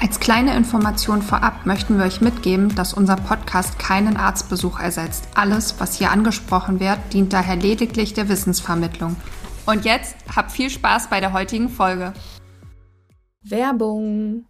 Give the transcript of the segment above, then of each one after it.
Als kleine Information vorab möchten wir euch mitgeben, dass unser Podcast keinen Arztbesuch ersetzt. Alles, was hier angesprochen wird, dient daher lediglich der Wissensvermittlung. Und jetzt habt viel Spaß bei der heutigen Folge. Werbung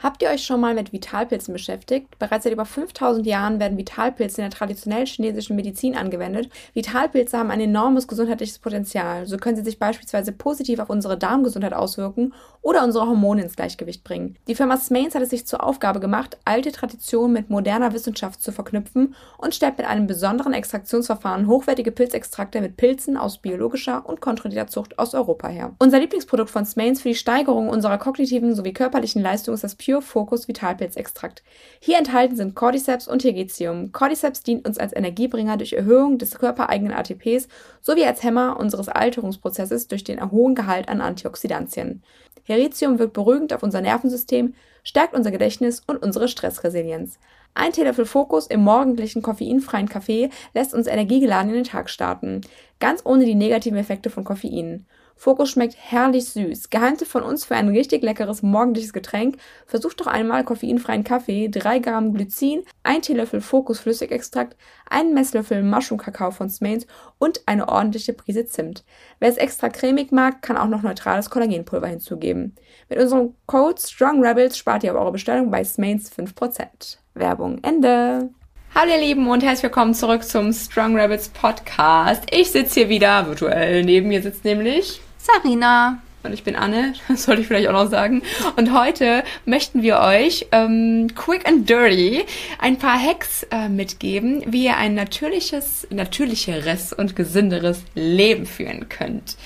Habt ihr euch schon mal mit Vitalpilzen beschäftigt? Bereits seit über 5000 Jahren werden Vitalpilze in der traditionellen chinesischen Medizin angewendet. Vitalpilze haben ein enormes gesundheitliches Potenzial. So können sie sich beispielsweise positiv auf unsere Darmgesundheit auswirken oder unsere Hormone ins Gleichgewicht bringen. Die Firma Smains hat es sich zur Aufgabe gemacht, alte Traditionen mit moderner Wissenschaft zu verknüpfen und stellt mit einem besonderen Extraktionsverfahren hochwertige Pilzextrakte mit Pilzen aus biologischer und kontrollierter Zucht aus Europa her. Unser Lieblingsprodukt von Smains für die Steigerung unserer kognitiven sowie körperlichen Leistung ist das Pure Focus Vitalpilzextrakt. Hier enthalten sind Cordyceps und Tegetium. Cordyceps dient uns als Energiebringer durch Erhöhung des körpereigenen ATPs sowie als Hämmer unseres Alterungsprozesses durch den hohen Gehalt an Antioxidantien. Heritium wirkt beruhigend auf unser Nervensystem, stärkt unser Gedächtnis und unsere Stressresilienz. Ein Teelöffel Fokus im morgendlichen koffeinfreien Kaffee lässt uns energiegeladen in den Tag starten, ganz ohne die negativen Effekte von Koffein. Fokus schmeckt herrlich süß. Geheimtipp von uns für ein richtig leckeres morgendliches Getränk. Versucht doch einmal koffeinfreien Kaffee, 3 Gramm Glycin, 1 Teelöffel Fokus Flüssigextrakt, einen Messlöffel Mushroom Kakao von Smains und eine ordentliche Prise Zimt. Wer es extra cremig mag, kann auch noch neutrales Kollagenpulver hinzugeben. Mit unserem Code Strong Rebels spart ihr auf eure Bestellung bei Smains 5%. Werbung Ende. Hallo ihr Lieben und herzlich willkommen zurück zum Strong Rebels Podcast. Ich sitze hier wieder virtuell. Neben mir sitzt nämlich Sarina. Und ich bin Anne, das sollte ich vielleicht auch noch sagen. Und heute möchten wir euch ähm, quick and dirty ein paar Hacks äh, mitgeben, wie ihr ein natürliches, natürlicheres und gesünderes Leben führen könnt.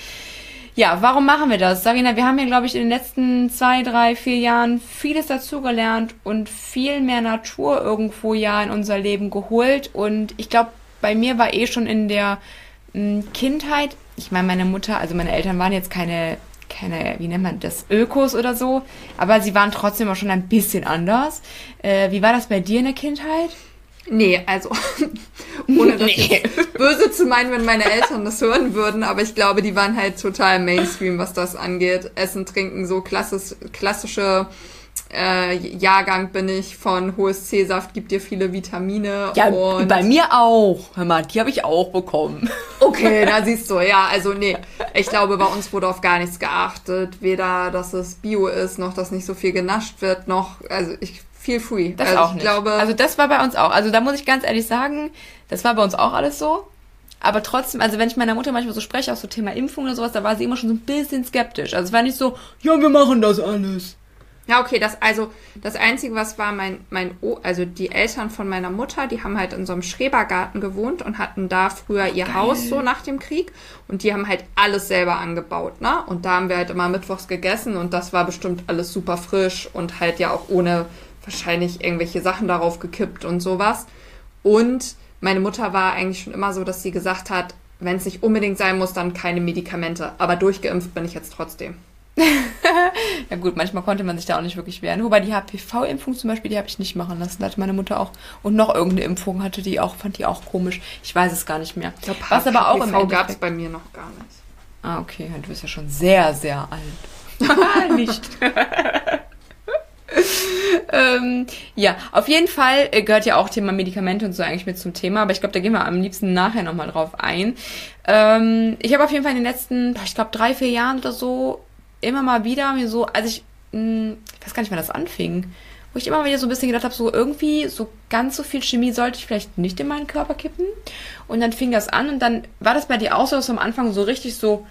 Ja, warum machen wir das? Sarina, wir haben ja, glaube ich, in den letzten zwei, drei, vier Jahren vieles dazugelernt und viel mehr Natur irgendwo ja in unser Leben geholt. Und ich glaube, bei mir war eh schon in der mh, Kindheit ich meine, meine Mutter, also meine Eltern waren jetzt keine, keine, wie nennt man das, Ökos oder so, aber sie waren trotzdem auch schon ein bisschen anders. Äh, wie war das bei dir in der Kindheit? Nee, also ohne das nee. böse zu meinen, wenn meine Eltern das hören würden, aber ich glaube, die waren halt total Mainstream, was das angeht. Essen, trinken, so klassisch, klassische äh, Jahrgang bin ich von hohes C-Saft, gibt dir viele Vitamine. Ja, und bei mir auch. Hör mal, die habe ich auch bekommen. Okay, da siehst du, ja, also nee, ich glaube, bei uns wurde auf gar nichts geachtet. Weder, dass es Bio ist, noch, dass nicht so viel genascht wird, noch, also ich, feel free. Das also auch nicht. Glaube, also das war bei uns auch. Also da muss ich ganz ehrlich sagen, das war bei uns auch alles so. Aber trotzdem, also wenn ich meiner Mutter manchmal so spreche, auch so Thema Impfung oder sowas, da war sie immer schon so ein bisschen skeptisch. Also es war nicht so, ja, wir machen das alles. Ja, okay, das also das einzige, was war mein mein o also die Eltern von meiner Mutter, die haben halt in so einem Schrebergarten gewohnt und hatten da früher ihr Geil. Haus so nach dem Krieg und die haben halt alles selber angebaut, ne? Und da haben wir halt immer mittwochs gegessen und das war bestimmt alles super frisch und halt ja auch ohne wahrscheinlich irgendwelche Sachen darauf gekippt und sowas. Und meine Mutter war eigentlich schon immer so, dass sie gesagt hat, wenn es nicht unbedingt sein muss, dann keine Medikamente, aber durchgeimpft bin ich jetzt trotzdem. ja gut, manchmal konnte man sich da auch nicht wirklich wehren. Wobei die HPV-Impfung zum Beispiel, die habe ich nicht machen lassen. Da hatte meine Mutter auch und noch irgendeine Impfung hatte die auch, fand die auch komisch. Ich weiß es gar nicht mehr. Ich glaub, Was aber auch HPV gab es bei mir noch gar nicht. Ah, okay. Du bist ja schon sehr, sehr alt. nicht. ähm, ja, auf jeden Fall äh, gehört ja auch Thema Medikamente und so eigentlich mit zum Thema, aber ich glaube, da gehen wir am liebsten nachher nochmal drauf ein. Ähm, ich habe auf jeden Fall in den letzten, ich glaube, drei, vier Jahren oder so immer mal wieder mir so, als ich, mh, hm, ich weiß gar nicht, wann das anfing, wo ich immer wieder so ein bisschen gedacht habe, so irgendwie so ganz so viel Chemie sollte ich vielleicht nicht in meinen Körper kippen. Und dann fing das an und dann war das bei dir auch so, dass du am Anfang so richtig so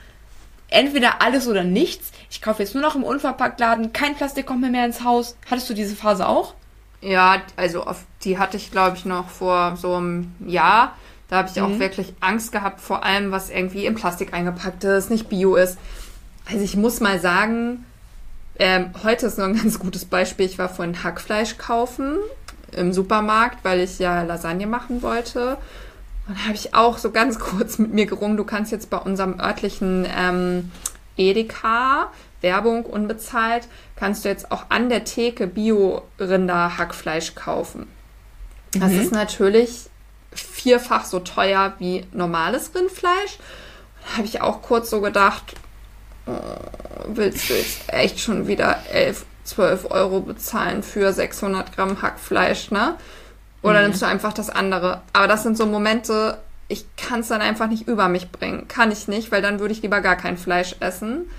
entweder alles oder nichts. Ich kaufe jetzt nur noch im Unverpacktladen, kein Plastik kommt mir mehr ins Haus. Hattest du diese Phase auch? Ja, also auf die hatte ich glaube ich noch vor so einem Jahr. Da habe ich mhm. auch wirklich Angst gehabt, vor allem was irgendwie in Plastik eingepackt ist, nicht bio ist. Also ich muss mal sagen, ähm, heute ist noch ein ganz gutes Beispiel. Ich war vorhin Hackfleisch kaufen im Supermarkt, weil ich ja Lasagne machen wollte. Dann habe ich auch so ganz kurz mit mir gerungen, du kannst jetzt bei unserem örtlichen ähm, Edeka, Werbung unbezahlt, kannst du jetzt auch an der Theke Bio-Rinder-Hackfleisch kaufen. Das mhm. ist natürlich vierfach so teuer wie normales Rindfleisch. Da habe ich auch kurz so gedacht, oh, willst du jetzt echt schon wieder 11, 12 Euro bezahlen für 600 Gramm Hackfleisch, ne? Oder mhm. nimmst du einfach das andere? Aber das sind so Momente, ich kann es dann einfach nicht über mich bringen. Kann ich nicht, weil dann würde ich lieber gar kein Fleisch essen.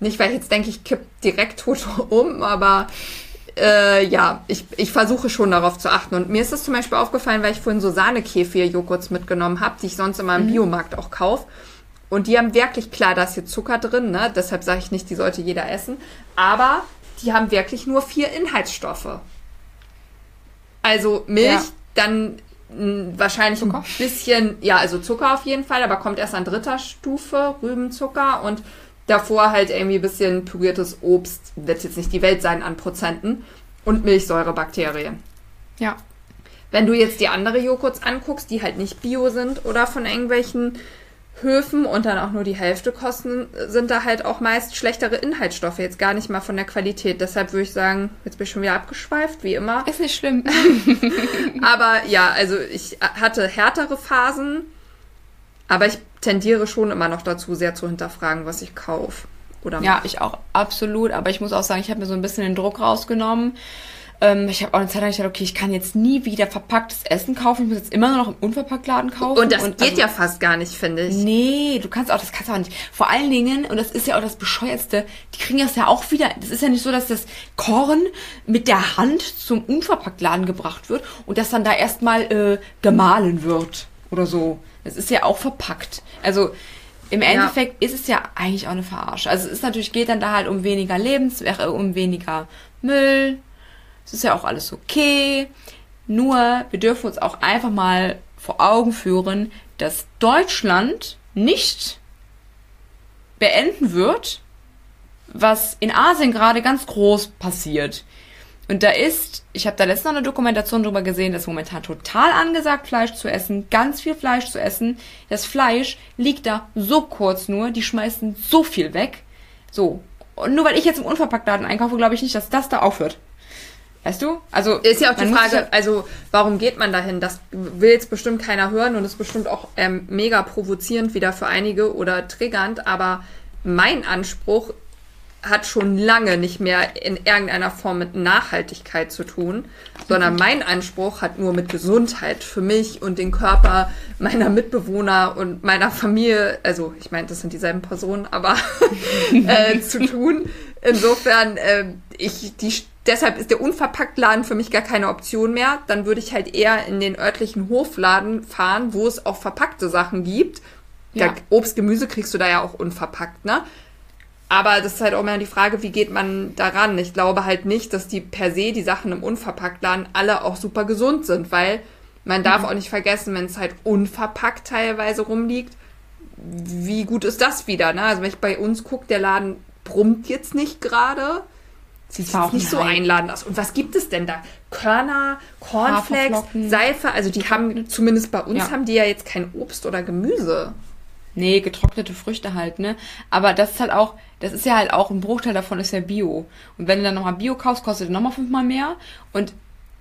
Nicht, weil ich jetzt denke, ich kipp direkt tot um, aber äh, ja, ich, ich versuche schon darauf zu achten. Und mir ist es zum Beispiel aufgefallen, weil ich vorhin so Sahnekäfir-Joghurts mitgenommen habe, die ich sonst immer im mhm. Biomarkt auch kaufe. Und die haben wirklich, klar, da ist hier Zucker drin, ne? deshalb sage ich nicht, die sollte jeder essen. Aber die haben wirklich nur vier Inhaltsstoffe. Also Milch, ja. dann mh, hm, wahrscheinlich Zucker. ein bisschen, ja, also Zucker auf jeden Fall, aber kommt erst an dritter Stufe, Rübenzucker und davor halt irgendwie ein bisschen püriertes Obst, wird jetzt nicht die Welt sein an Prozenten und Milchsäurebakterien. Ja. Wenn du jetzt die andere Joghurts anguckst, die halt nicht bio sind oder von irgendwelchen Höfen und dann auch nur die Hälfte kosten, sind da halt auch meist schlechtere Inhaltsstoffe, jetzt gar nicht mal von der Qualität. Deshalb würde ich sagen, jetzt bin ich schon wieder abgeschweift, wie immer. Ist nicht schlimm. aber ja, also ich hatte härtere Phasen, aber ich tendiere schon immer noch dazu, sehr zu hinterfragen, was ich kaufe. Oder ja, ich auch absolut. Aber ich muss auch sagen, ich habe mir so ein bisschen den Druck rausgenommen ähm, ich habe auch eine Zeit lang gedacht, okay, ich kann jetzt nie wieder verpacktes Essen kaufen. Ich muss jetzt immer nur noch im Unverpacktladen kaufen. Und das und, geht also, ja fast gar nicht, finde ich. Nee, du kannst auch, das kannst du auch nicht. Vor allen Dingen, und das ist ja auch das Bescheuerste, die kriegen das ja auch wieder. Das ist ja nicht so, dass das Korn mit der Hand zum Unverpacktladen gebracht wird und das dann da erstmal äh, gemahlen wird oder so. Das ist ja auch verpackt. Also im Endeffekt ja. ist es ja eigentlich auch eine Verarsche. Also es ist natürlich, geht dann da halt um weniger Lebensware, um weniger Müll, es ist ja auch alles okay. Nur, wir dürfen uns auch einfach mal vor Augen führen, dass Deutschland nicht beenden wird, was in Asien gerade ganz groß passiert. Und da ist, ich habe da letztens noch eine Dokumentation drüber gesehen, dass momentan total angesagt, Fleisch zu essen, ganz viel Fleisch zu essen. Das Fleisch liegt da so kurz nur, die schmeißen so viel weg. So. Und nur weil ich jetzt im Unverpacktladen einkaufe, glaube ich nicht, dass das da aufhört. Weißt du? Also ist ja auch die Frage, ja also warum geht man dahin? Das will jetzt bestimmt keiner hören und ist bestimmt auch ähm, mega provozierend wieder für einige oder triggernd, aber mein Anspruch hat schon lange nicht mehr in irgendeiner Form mit Nachhaltigkeit zu tun, sondern mein Anspruch hat nur mit Gesundheit für mich und den Körper meiner Mitbewohner und meiner Familie, also ich meine, das sind dieselben Personen, aber äh, zu tun. Insofern, äh, ich die deshalb ist der Unverpacktladen für mich gar keine Option mehr. Dann würde ich halt eher in den örtlichen Hofladen fahren, wo es auch verpackte Sachen gibt. Ja. Obst, Gemüse kriegst du da ja auch unverpackt, ne? Aber das ist halt auch immer die Frage, wie geht man daran? Ich glaube halt nicht, dass die per se die Sachen im Unverpacktladen alle auch super gesund sind, weil man darf mhm. auch nicht vergessen, wenn es halt unverpackt teilweise rumliegt, wie gut ist das wieder? Ne? Also wenn ich bei uns gucke, der Laden brummt jetzt nicht gerade. Sieht jetzt nicht so einladend aus. Und was gibt es denn da? Körner, Cornflakes, Seife. Also die haben, zumindest bei uns ja. haben die ja jetzt kein Obst oder Gemüse. Nee, getrocknete Früchte halt, ne? Aber das ist halt auch, das ist ja halt auch, ein Bruchteil davon ist ja Bio. Und wenn du dann nochmal Bio kaufst, kostet es nochmal fünfmal mehr. Und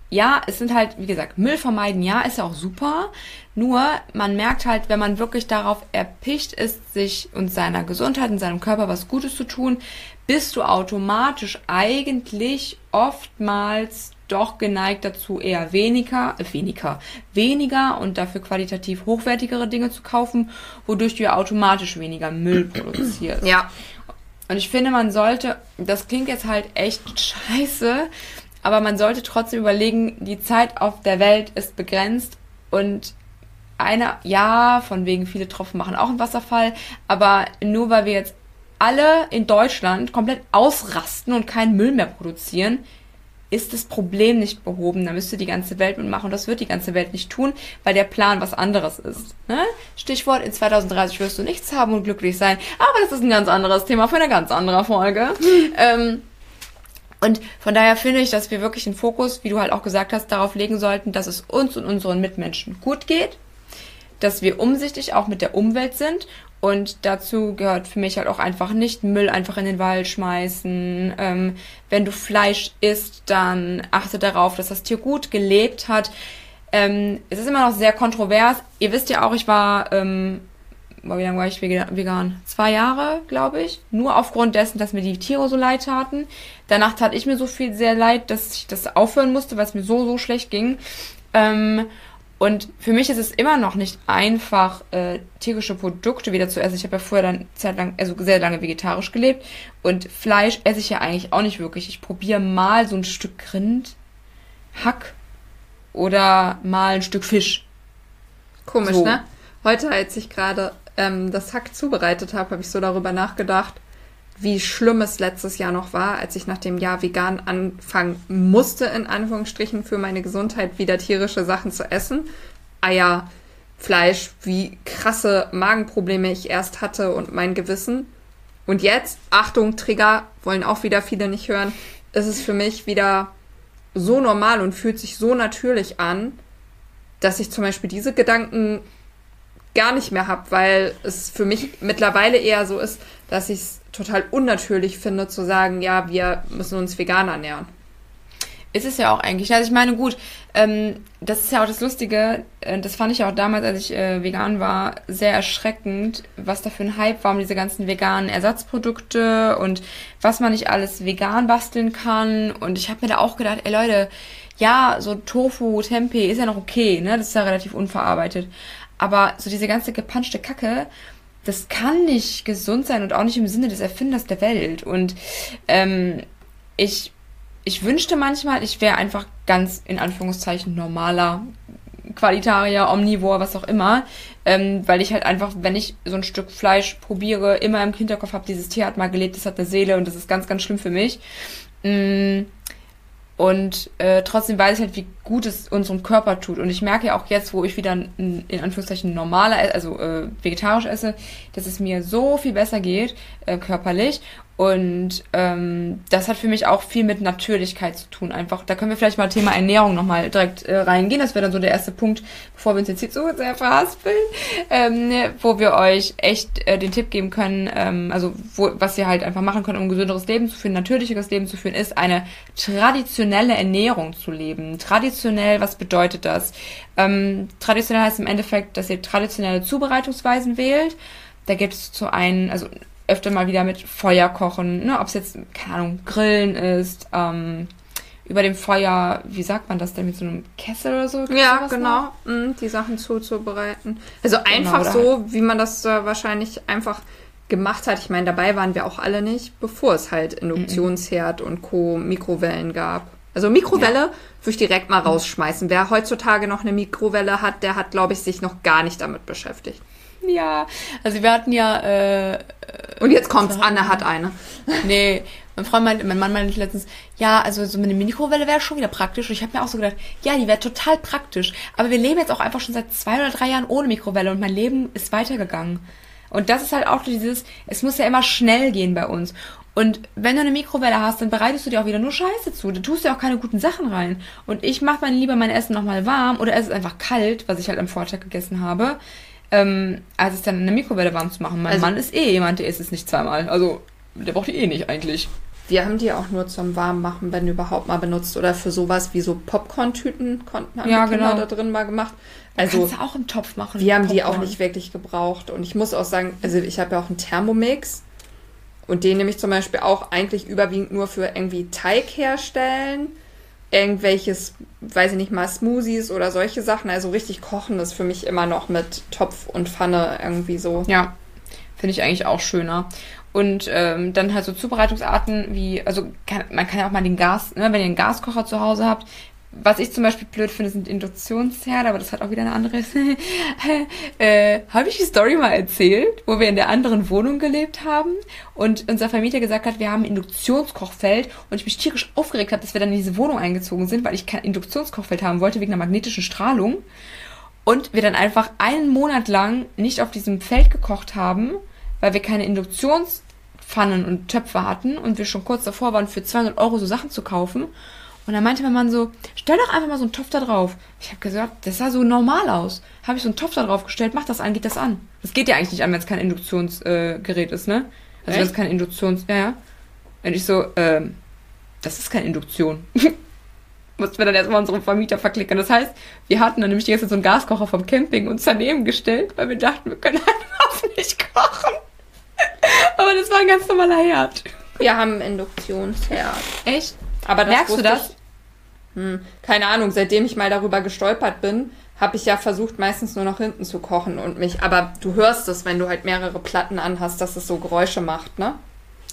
ja, es sind halt, wie gesagt, Müll vermeiden, ja, ist ja auch super. Nur, man merkt halt, wenn man wirklich darauf erpicht ist, sich und seiner Gesundheit und seinem Körper was Gutes zu tun, bist du automatisch eigentlich oftmals doch geneigt dazu, eher weniger, äh, weniger, weniger und dafür qualitativ hochwertigere Dinge zu kaufen, wodurch du ja automatisch weniger Müll produzierst. Ja. Und ich finde, man sollte, das klingt jetzt halt echt scheiße, aber man sollte trotzdem überlegen, die Zeit auf der Welt ist begrenzt und einer, ja, von wegen viele Tropfen machen auch einen Wasserfall, aber nur weil wir jetzt alle in Deutschland komplett ausrasten und keinen Müll mehr produzieren, ist das Problem nicht behoben. Da müsste die ganze Welt mitmachen und das wird die ganze Welt nicht tun, weil der Plan was anderes ist. Ne? Stichwort, in 2030 wirst du nichts haben und glücklich sein. Aber das ist ein ganz anderes Thema für eine ganz andere Folge. ähm, und von daher finde ich, dass wir wirklich den Fokus, wie du halt auch gesagt hast, darauf legen sollten, dass es uns und unseren Mitmenschen gut geht. dass wir umsichtig auch mit der Umwelt sind und dazu gehört für mich halt auch einfach nicht Müll einfach in den Wald schmeißen. Ähm, wenn du Fleisch isst, dann achte darauf, dass das Tier gut gelebt hat. Ähm, es ist immer noch sehr kontrovers. Ihr wisst ja auch, ich war, ähm, wie lange war ich vegan? Zwei Jahre, glaube ich. Nur aufgrund dessen, dass mir die Tiere so leid taten. Danach tat ich mir so viel sehr leid, dass ich das aufhören musste, weil es mir so, so schlecht ging. Ähm, und für mich ist es immer noch nicht einfach, äh, tierische Produkte wieder zu essen. Ich habe ja vorher dann zeitlang, also sehr lange vegetarisch gelebt. Und Fleisch esse ich ja eigentlich auch nicht wirklich. Ich probiere mal so ein Stück Rind, Hack oder mal ein Stück Fisch. Komisch, so. ne? Heute, als ich gerade ähm, das Hack zubereitet habe, habe ich so darüber nachgedacht, wie schlimm es letztes Jahr noch war, als ich nach dem Jahr vegan anfangen musste, in Anführungsstrichen, für meine Gesundheit wieder tierische Sachen zu essen. Eier, Fleisch, wie krasse Magenprobleme ich erst hatte und mein Gewissen. Und jetzt, Achtung, Trigger, wollen auch wieder viele nicht hören, ist es für mich wieder so normal und fühlt sich so natürlich an, dass ich zum Beispiel diese Gedanken gar nicht mehr habe, weil es für mich mittlerweile eher so ist, dass ich es total unnatürlich finde, zu sagen, ja, wir müssen uns vegan ernähren. Ist es ja auch eigentlich. Also ich meine, gut, ähm, das ist ja auch das Lustige, äh, das fand ich auch damals, als ich äh, vegan war, sehr erschreckend, was da für ein Hype war um diese ganzen veganen Ersatzprodukte und was man nicht alles vegan basteln kann. Und ich habe mir da auch gedacht, ey Leute, ja, so Tofu, Tempeh ist ja noch okay, ne? Das ist ja relativ unverarbeitet. Aber so diese ganze gepanschte Kacke, das kann nicht gesund sein und auch nicht im Sinne des Erfinders der Welt. Und ähm, ich, ich wünschte manchmal, ich wäre einfach ganz in Anführungszeichen normaler Qualitarier, Omnivor, was auch immer, ähm, weil ich halt einfach, wenn ich so ein Stück Fleisch probiere, immer im Hinterkopf habe, dieses Tier hat mal gelebt, das hat eine Seele und das ist ganz, ganz schlimm für mich. Mm, und äh, trotzdem weiß ich halt, wie gut es unserem Körper tut. Und ich merke ja auch jetzt, wo ich wieder in, Anführungszeichen normaler, also äh, vegetarisch esse, dass es mir so viel besser geht, äh, körperlich. Und ähm, das hat für mich auch viel mit Natürlichkeit zu tun. Einfach, da können wir vielleicht mal Thema Ernährung nochmal direkt äh, reingehen. Das wäre dann so der erste Punkt, bevor wir uns jetzt hier so sehr verhaspeln, ähm, wo wir euch echt äh, den Tipp geben können, ähm, also wo, was ihr halt einfach machen könnt, um ein gesünderes Leben zu führen, natürlicheres Leben zu führen, ist eine traditionelle Ernährung zu leben. Traditionell, was bedeutet das? Ähm, traditionell heißt im Endeffekt, dass ihr traditionelle Zubereitungsweisen wählt. Da gibt es zu einen, also öfter mal wieder mit Feuer kochen, ne? ob es jetzt, keine Ahnung, Grillen ist, ähm, über dem Feuer, wie sagt man das denn, mit so einem Kessel oder so? Ja, genau, mhm, die Sachen zuzubereiten. Also genau, einfach so, halt. wie man das äh, wahrscheinlich einfach gemacht hat. Ich meine, dabei waren wir auch alle nicht, bevor es halt Induktionsherd mhm. und Co. Mikrowellen gab. Also Mikrowelle ja. würde ich direkt mal rausschmeißen. Wer heutzutage noch eine Mikrowelle hat, der hat, glaube ich, sich noch gar nicht damit beschäftigt. Ja, also wir hatten ja. Äh, Und jetzt kommt's, Anne hat eine. Nee, mein Freund meinte, mein Mann meinte letztens, ja, also so eine Mikrowelle wäre schon wieder praktisch. Und ich habe mir auch so gedacht, ja, die wäre total praktisch. Aber wir leben jetzt auch einfach schon seit zwei oder drei Jahren ohne Mikrowelle und mein Leben ist weitergegangen. Und das ist halt auch dieses, es muss ja immer schnell gehen bei uns. Und wenn du eine Mikrowelle hast, dann bereitest du dir auch wieder nur Scheiße zu. Da tust du ja auch keine guten Sachen rein. Und ich mache dann lieber mein Essen nochmal warm oder es ist einfach kalt, was ich halt am Vortag gegessen habe ähm, als es dann in der Mikrowelle warm zu machen. Mein also, Mann ist eh jemand, der isst es nicht zweimal. Also der braucht die eh nicht eigentlich. Wir haben die auch nur zum Warmmachen, wenn überhaupt mal benutzt. Oder für sowas wie so Popcorn-Tüten konnten ja, die Kinder genau. da drin mal gemacht. Also, kannst du auch im Topf machen. Wir haben Popcorn. die auch nicht wirklich gebraucht. Und ich muss auch sagen, also ich habe ja auch einen Thermomix. Und den nehme ich zum Beispiel auch eigentlich überwiegend nur für irgendwie Teig herstellen irgendwelches, weiß ich nicht mal, Smoothies oder solche Sachen. Also richtig kochen ist für mich immer noch mit Topf und Pfanne irgendwie so. Ja, finde ich eigentlich auch schöner. Und ähm, dann halt so Zubereitungsarten wie, also kann, man kann ja auch mal den Gas, ne, wenn ihr einen Gaskocher zu Hause habt, was ich zum Beispiel blöd finde, sind Induktionsherde, aber das hat auch wieder eine andere. äh, Habe ich die Story mal erzählt, wo wir in der anderen Wohnung gelebt haben und unser Vermieter gesagt hat, wir haben ein Induktionskochfeld und ich mich tierisch aufgeregt habe, dass wir dann in diese Wohnung eingezogen sind, weil ich kein Induktionskochfeld haben wollte wegen der magnetischen Strahlung und wir dann einfach einen Monat lang nicht auf diesem Feld gekocht haben, weil wir keine Induktionspfannen und Töpfe hatten und wir schon kurz davor waren, für 200 Euro so Sachen zu kaufen. Und dann meinte mein Mann so, stell doch einfach mal so einen Topf da drauf. Ich habe gesagt, das sah so normal aus. Habe ich so einen Topf da drauf gestellt, mach das an, geht das an. Das geht ja eigentlich nicht an, wenn es kein Induktionsgerät äh, ist, ne? Also wenn es kein Induktions... Ja, ja. Und ich so, ähm, das ist keine Induktion. Mussten wir dann erstmal unseren Vermieter verklicken. Das heißt, wir hatten dann nämlich die ganze Zeit so einen Gaskocher vom Camping uns daneben gestellt, weil wir dachten, wir können einfach nicht kochen. Aber das war ein ganz normaler Herd. Wir haben einen Induktionsherd. Echt? Aber das Merkst du das? Hm, keine Ahnung, seitdem ich mal darüber gestolpert bin, habe ich ja versucht, meistens nur noch hinten zu kochen und mich. Aber du hörst es, wenn du halt mehrere Platten anhast, dass es so Geräusche macht, ne?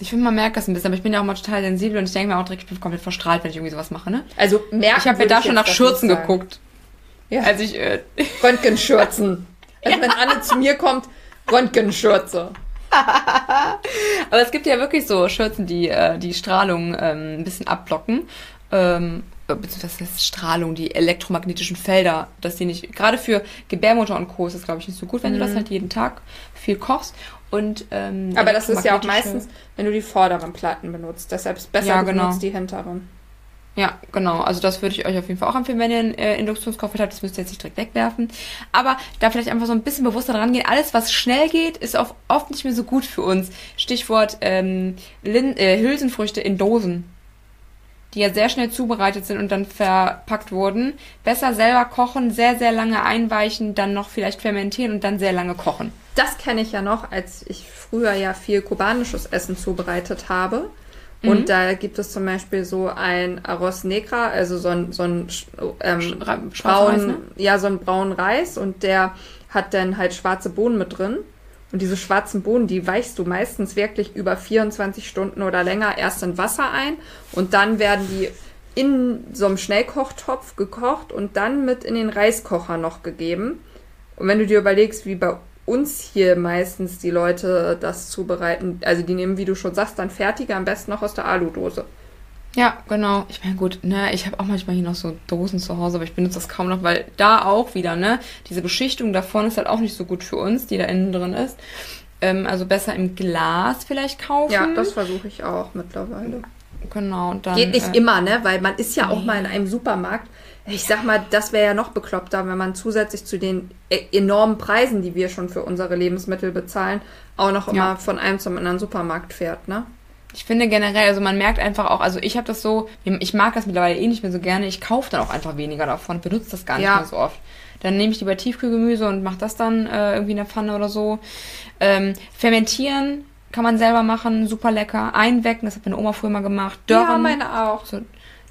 Ich finde, man merkt das ein bisschen, aber ich bin ja auch mal total sensibel und ich denke mir auch direkt, ich bin komplett verstrahlt, wenn ich irgendwie sowas mache, ne? Also merken Ich habe mir da schon nach Schürzen geguckt. Ja. Als ich, äh, Röntgenschürzen. Also wenn Anne zu mir kommt, Röntgenschürze. aber es gibt ja wirklich so Schürzen, die äh, die Strahlung ähm, ein bisschen abblocken. Ähm, äh, beziehungsweise das Strahlung, die elektromagnetischen Felder, dass die nicht, gerade für Gebärmutter und Co. ist das, glaube ich, nicht so gut, wenn du das halt jeden Tag viel kochst. Und, ähm, Aber das ist ja auch meistens, wenn du die vorderen Platten benutzt. Deshalb ist es besser, Ja, genau. benutzt die hinteren. Ja, genau. Also das würde ich euch auf jeden Fall auch empfehlen, wenn ihr einen äh, Induktionskocher habt. Das müsst ihr jetzt nicht direkt wegwerfen. Aber da vielleicht einfach so ein bisschen bewusster dran gehen. Alles, was schnell geht, ist oft nicht mehr so gut für uns. Stichwort ähm, Lin äh, Hülsenfrüchte in Dosen. Die ja sehr schnell zubereitet sind und dann verpackt wurden. Besser selber kochen, sehr, sehr lange einweichen, dann noch vielleicht fermentieren und dann sehr lange kochen. Das kenne ich ja noch, als ich früher ja viel kubanisches Essen zubereitet habe. Mhm. Und da gibt es zum Beispiel so ein Arroz Negra, also so ein, so ein ähm, Schra- schwarzer braun, Reis, ne? ja, so einen braunen Reis und der hat dann halt schwarze Bohnen mit drin. Und diese schwarzen Bohnen, die weichst du meistens wirklich über 24 Stunden oder länger erst in Wasser ein und dann werden die in so einem Schnellkochtopf gekocht und dann mit in den Reiskocher noch gegeben. Und wenn du dir überlegst, wie bei uns hier meistens die Leute das zubereiten, also die nehmen, wie du schon sagst, dann fertige, am besten noch aus der Aludose. Ja, genau. Ich meine, gut, ne, ich habe auch manchmal hier noch so Dosen zu Hause, aber ich benutze das kaum noch, weil da auch wieder, ne, diese Beschichtung davon ist halt auch nicht so gut für uns, die da innen drin ist. Ähm, also besser im Glas vielleicht kaufen. Ja, das versuche ich auch mittlerweile. genau. Und dann, Geht nicht äh, immer, ne? Weil man ist ja auch nee. mal in einem Supermarkt. Ich sag mal, das wäre ja noch bekloppter, wenn man zusätzlich zu den e- enormen Preisen, die wir schon für unsere Lebensmittel bezahlen, auch noch immer Ja. von einem zum anderen Supermarkt fährt, ne? Ich finde generell, also man merkt einfach auch, also ich habe das so, ich mag das mittlerweile eh nicht mehr so gerne, ich kaufe dann auch einfach weniger davon, benutze das gar nicht Ja. mehr so oft. Dann nehme ich lieber Tiefkühlgemüse und mache das dann äh, irgendwie in der Pfanne oder so. Ähm, fermentieren kann man selber machen, super lecker. Einwecken, das hat meine Oma früher mal gemacht. Dörren, Ja, meine auch. so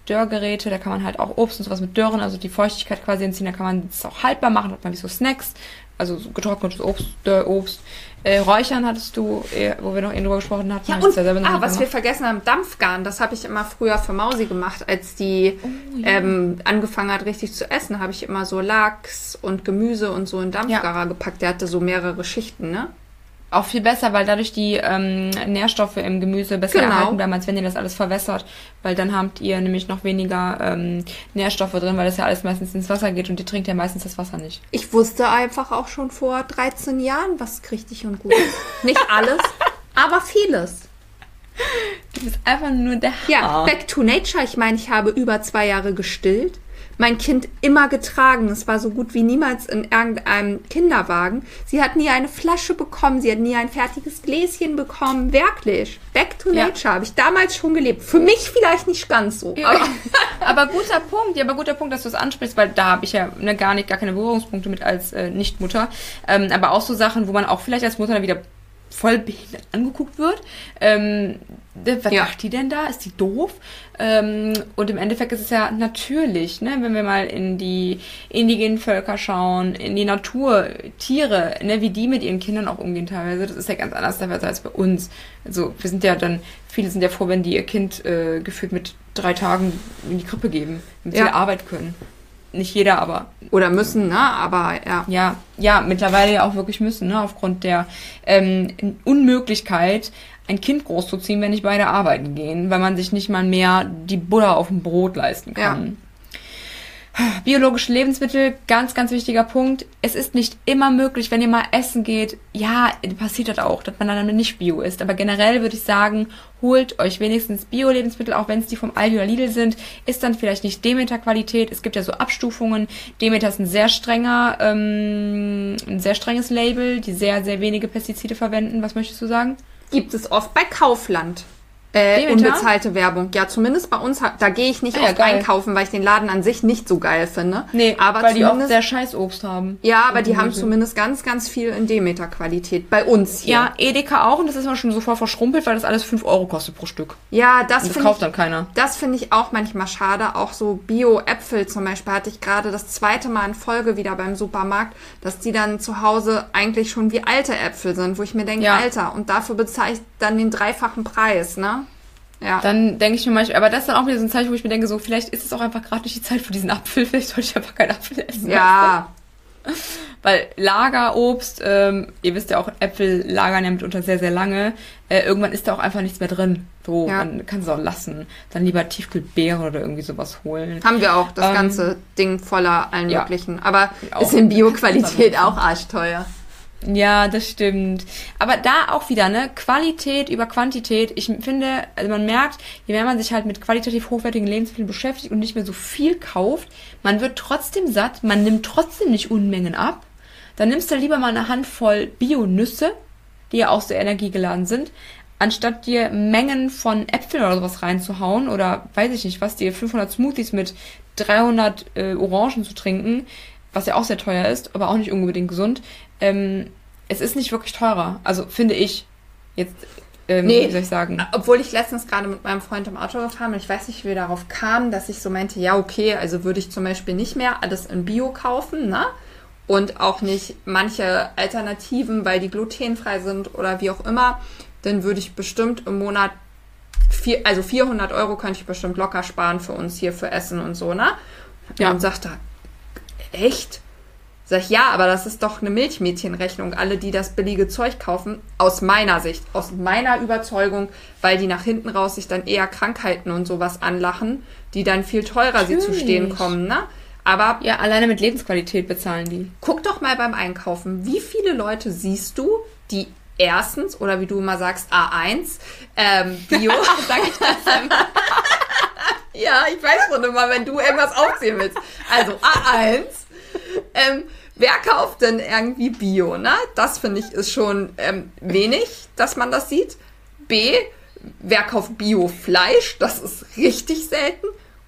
Dörrgeräte, da kann man halt auch Obst und sowas mit Dörren, also die Feuchtigkeit quasi entziehen, da kann man das auch haltbar machen, hat man wie so Snacks, also so getrocknetes Obst, Dörrobst. Äh, Räuchern hattest du, äh, wo wir noch eben drüber gesprochen hatten. Ja, und, ja ah, was wir gemacht. vergessen haben, Dampfgarn, das habe ich immer früher für Mausi gemacht, als die ähm, angefangen hat, richtig zu essen, habe ich immer so Lachs und Gemüse und so in Dampfgarer gepackt. Der hatte so mehrere Schichten, ne? Auch viel besser, weil dadurch die ähm, Nährstoffe im Gemüse besser Genau. erhalten bleiben, als wenn ihr das alles verwässert. Weil dann habt ihr nämlich noch weniger ähm, Nährstoffe drin, weil das ja alles meistens ins Wasser geht und ihr trinkt ja meistens das Wasser nicht. Ich wusste einfach auch schon vor 13 Jahren, was richtig und gut ist. Nicht alles, aber vieles. Du bist einfach nur der Ja, Hammer. back to nature. Ich meine, ich habe über zwei Jahre gestillt. Mein Kind immer getragen. Es war so gut wie niemals in irgendeinem Kinderwagen. Sie hat nie eine Flasche bekommen. Sie hat nie ein fertiges Gläschen bekommen. Wirklich. Back to Ja. nature habe ich damals schon gelebt. Für mich vielleicht nicht ganz so. Aber aber guter Punkt, ja, aber guter Punkt, dass du es ansprichst, weil da habe ich ja ne, gar nicht, gar keine Berührungspunkte mit als äh, Nichtmutter. Ähm, aber auch so Sachen, wo man auch vielleicht als Mutter dann wieder voll behindert angeguckt wird. Ähm, was Ja. macht die denn da? Ist die doof? Ähm, und im Endeffekt ist es ja natürlich, ne, wenn wir mal in die indigenen Völker schauen, in die Natur, Tiere, ne, wie die mit ihren Kindern auch umgehen teilweise, das ist ja ganz anders teilweise als bei uns. Also wir sind ja dann, viele sind ja froh, wenn die ihr Kind äh, gefühlt mit drei Tagen in die Krippe geben, damit sie Ja. wieder arbeiten können. Nicht jeder, aber Oder müssen, ne? Aber ja. ja, ja, mittlerweile ja auch wirklich müssen, ne, aufgrund der ähm, Unmöglichkeit, ein Kind großzuziehen, wenn nicht beide arbeiten gehen, weil man sich nicht mal mehr die Butter auf dem Brot leisten kann. Biologische Lebensmittel, ganz, ganz wichtiger Punkt. Es ist nicht immer möglich, wenn ihr mal essen geht, ja, passiert das auch, dass man dann nicht Bio ist. Aber generell würde ich sagen, holt euch wenigstens Bio-Lebensmittel, auch wenn es die vom Aldi oder Lidl sind, ist dann vielleicht nicht Demeter-Qualität. Es gibt ja so Abstufungen. Demeter ist ein sehr strenger, ähm, ein sehr strenges Label, die sehr, sehr wenige Pestizide verwenden. Was möchtest du sagen? Gibt es oft bei Kaufland. Äh, unbezahlte Werbung. Ja, zumindest bei uns, da gehe ich nicht ah, ja, oft geil. einkaufen, weil ich den Laden an sich nicht so geil finde. Nee, aber weil die auch sehr scheiß Obst haben. Ja, aber die haben zumindest ganz, ganz viel in Demeter-Qualität. Bei uns hier. Ja, Edeka auch und das ist immer schon so voll verschrumpelt, weil das alles 5 Euro kostet pro Stück. Ja, das, das kauft ich, dann keiner. Das finde ich auch manchmal schade. Auch so Bio-Äpfel zum Beispiel hatte ich gerade das zweite Mal in Folge wieder beim Supermarkt, dass die dann zu Hause eigentlich schon wie alte Äpfel sind, wo ich mir denke, ja. Alter, und dafür bezahle ich dann den dreifachen Preis, ne? Ja. Dann denke ich mir manchmal, aber das ist dann auch wieder so ein Zeichen, wo ich mir denke, so, vielleicht ist es auch einfach gerade nicht die Zeit für diesen Apfel, vielleicht sollte ich einfach keinen Apfel essen. Ja. Weil Lagerobst, ähm, ihr wisst ja auch, Äpfel lagern ja mitunter sehr, sehr lange. Äh, irgendwann ist da auch einfach nichts mehr drin. So, ja. dann kannst du auch lassen. Dann lieber Tiefkühlbeeren oder irgendwie sowas holen. Haben wir auch, das ähm, ganze Ding voller allen ja. möglichen. Aber ist in Bio-Qualität auch arschteuer. Ja, das stimmt. Aber da auch wieder, ne? Qualität über Quantität. Ich finde, also man merkt, je mehr man sich halt mit qualitativ hochwertigen Lebensmitteln beschäftigt und nicht mehr so viel kauft, man wird trotzdem satt, man nimmt trotzdem nicht Unmengen ab. Dann nimmst du lieber mal eine Handvoll Bio-Nüsse, die ja auch so energiegeladen sind, anstatt dir Mengen von Äpfeln oder sowas reinzuhauen oder weiß ich nicht was, dir 500 Smoothies mit 300 äh, Orangen zu trinken, was ja auch sehr teuer ist, aber auch nicht unbedingt gesund, ähm, es ist nicht wirklich teurer. Also finde ich. Jetzt, ähm, nee, wie soll ich sagen? Obwohl ich letztens gerade mit meinem Freund im Auto gefahren bin, ich weiß nicht, wie wir darauf kamen, dass ich so meinte, ja, okay, also würde ich zum Beispiel nicht mehr alles in Bio kaufen, ne? Und auch nicht manche Alternativen, weil die glutenfrei sind oder wie auch immer, dann würde ich bestimmt im Monat vier, also 400 Euro könnte ich bestimmt locker sparen für uns hier für Essen und so, ne? Ja. Und sagt er, echt? Sag ich, ja, aber das ist doch eine Milchmädchenrechnung. Alle, die das billige Zeug kaufen, aus meiner Sicht, aus meiner Überzeugung, weil die nach hinten raus sich dann eher Krankheiten und sowas anlachen, die dann viel teurer Natürlich. sie zu stehen kommen, ne? Aber. Ja, alleine mit Lebensqualität bezahlen die. Guck doch mal beim Einkaufen. Wie viele Leute siehst du, die erstens, oder wie du immer sagst, A1, ähm, Bio, sag ich das immer. Ja, ich weiß schon immer, wenn du irgendwas aufzählen willst. Also A1, ähm, wer kauft denn irgendwie Bio? Ne? Das finde ich ist schon ähm, wenig, dass man das sieht. B, wer kauft Bio-Fleisch? Das ist richtig selten.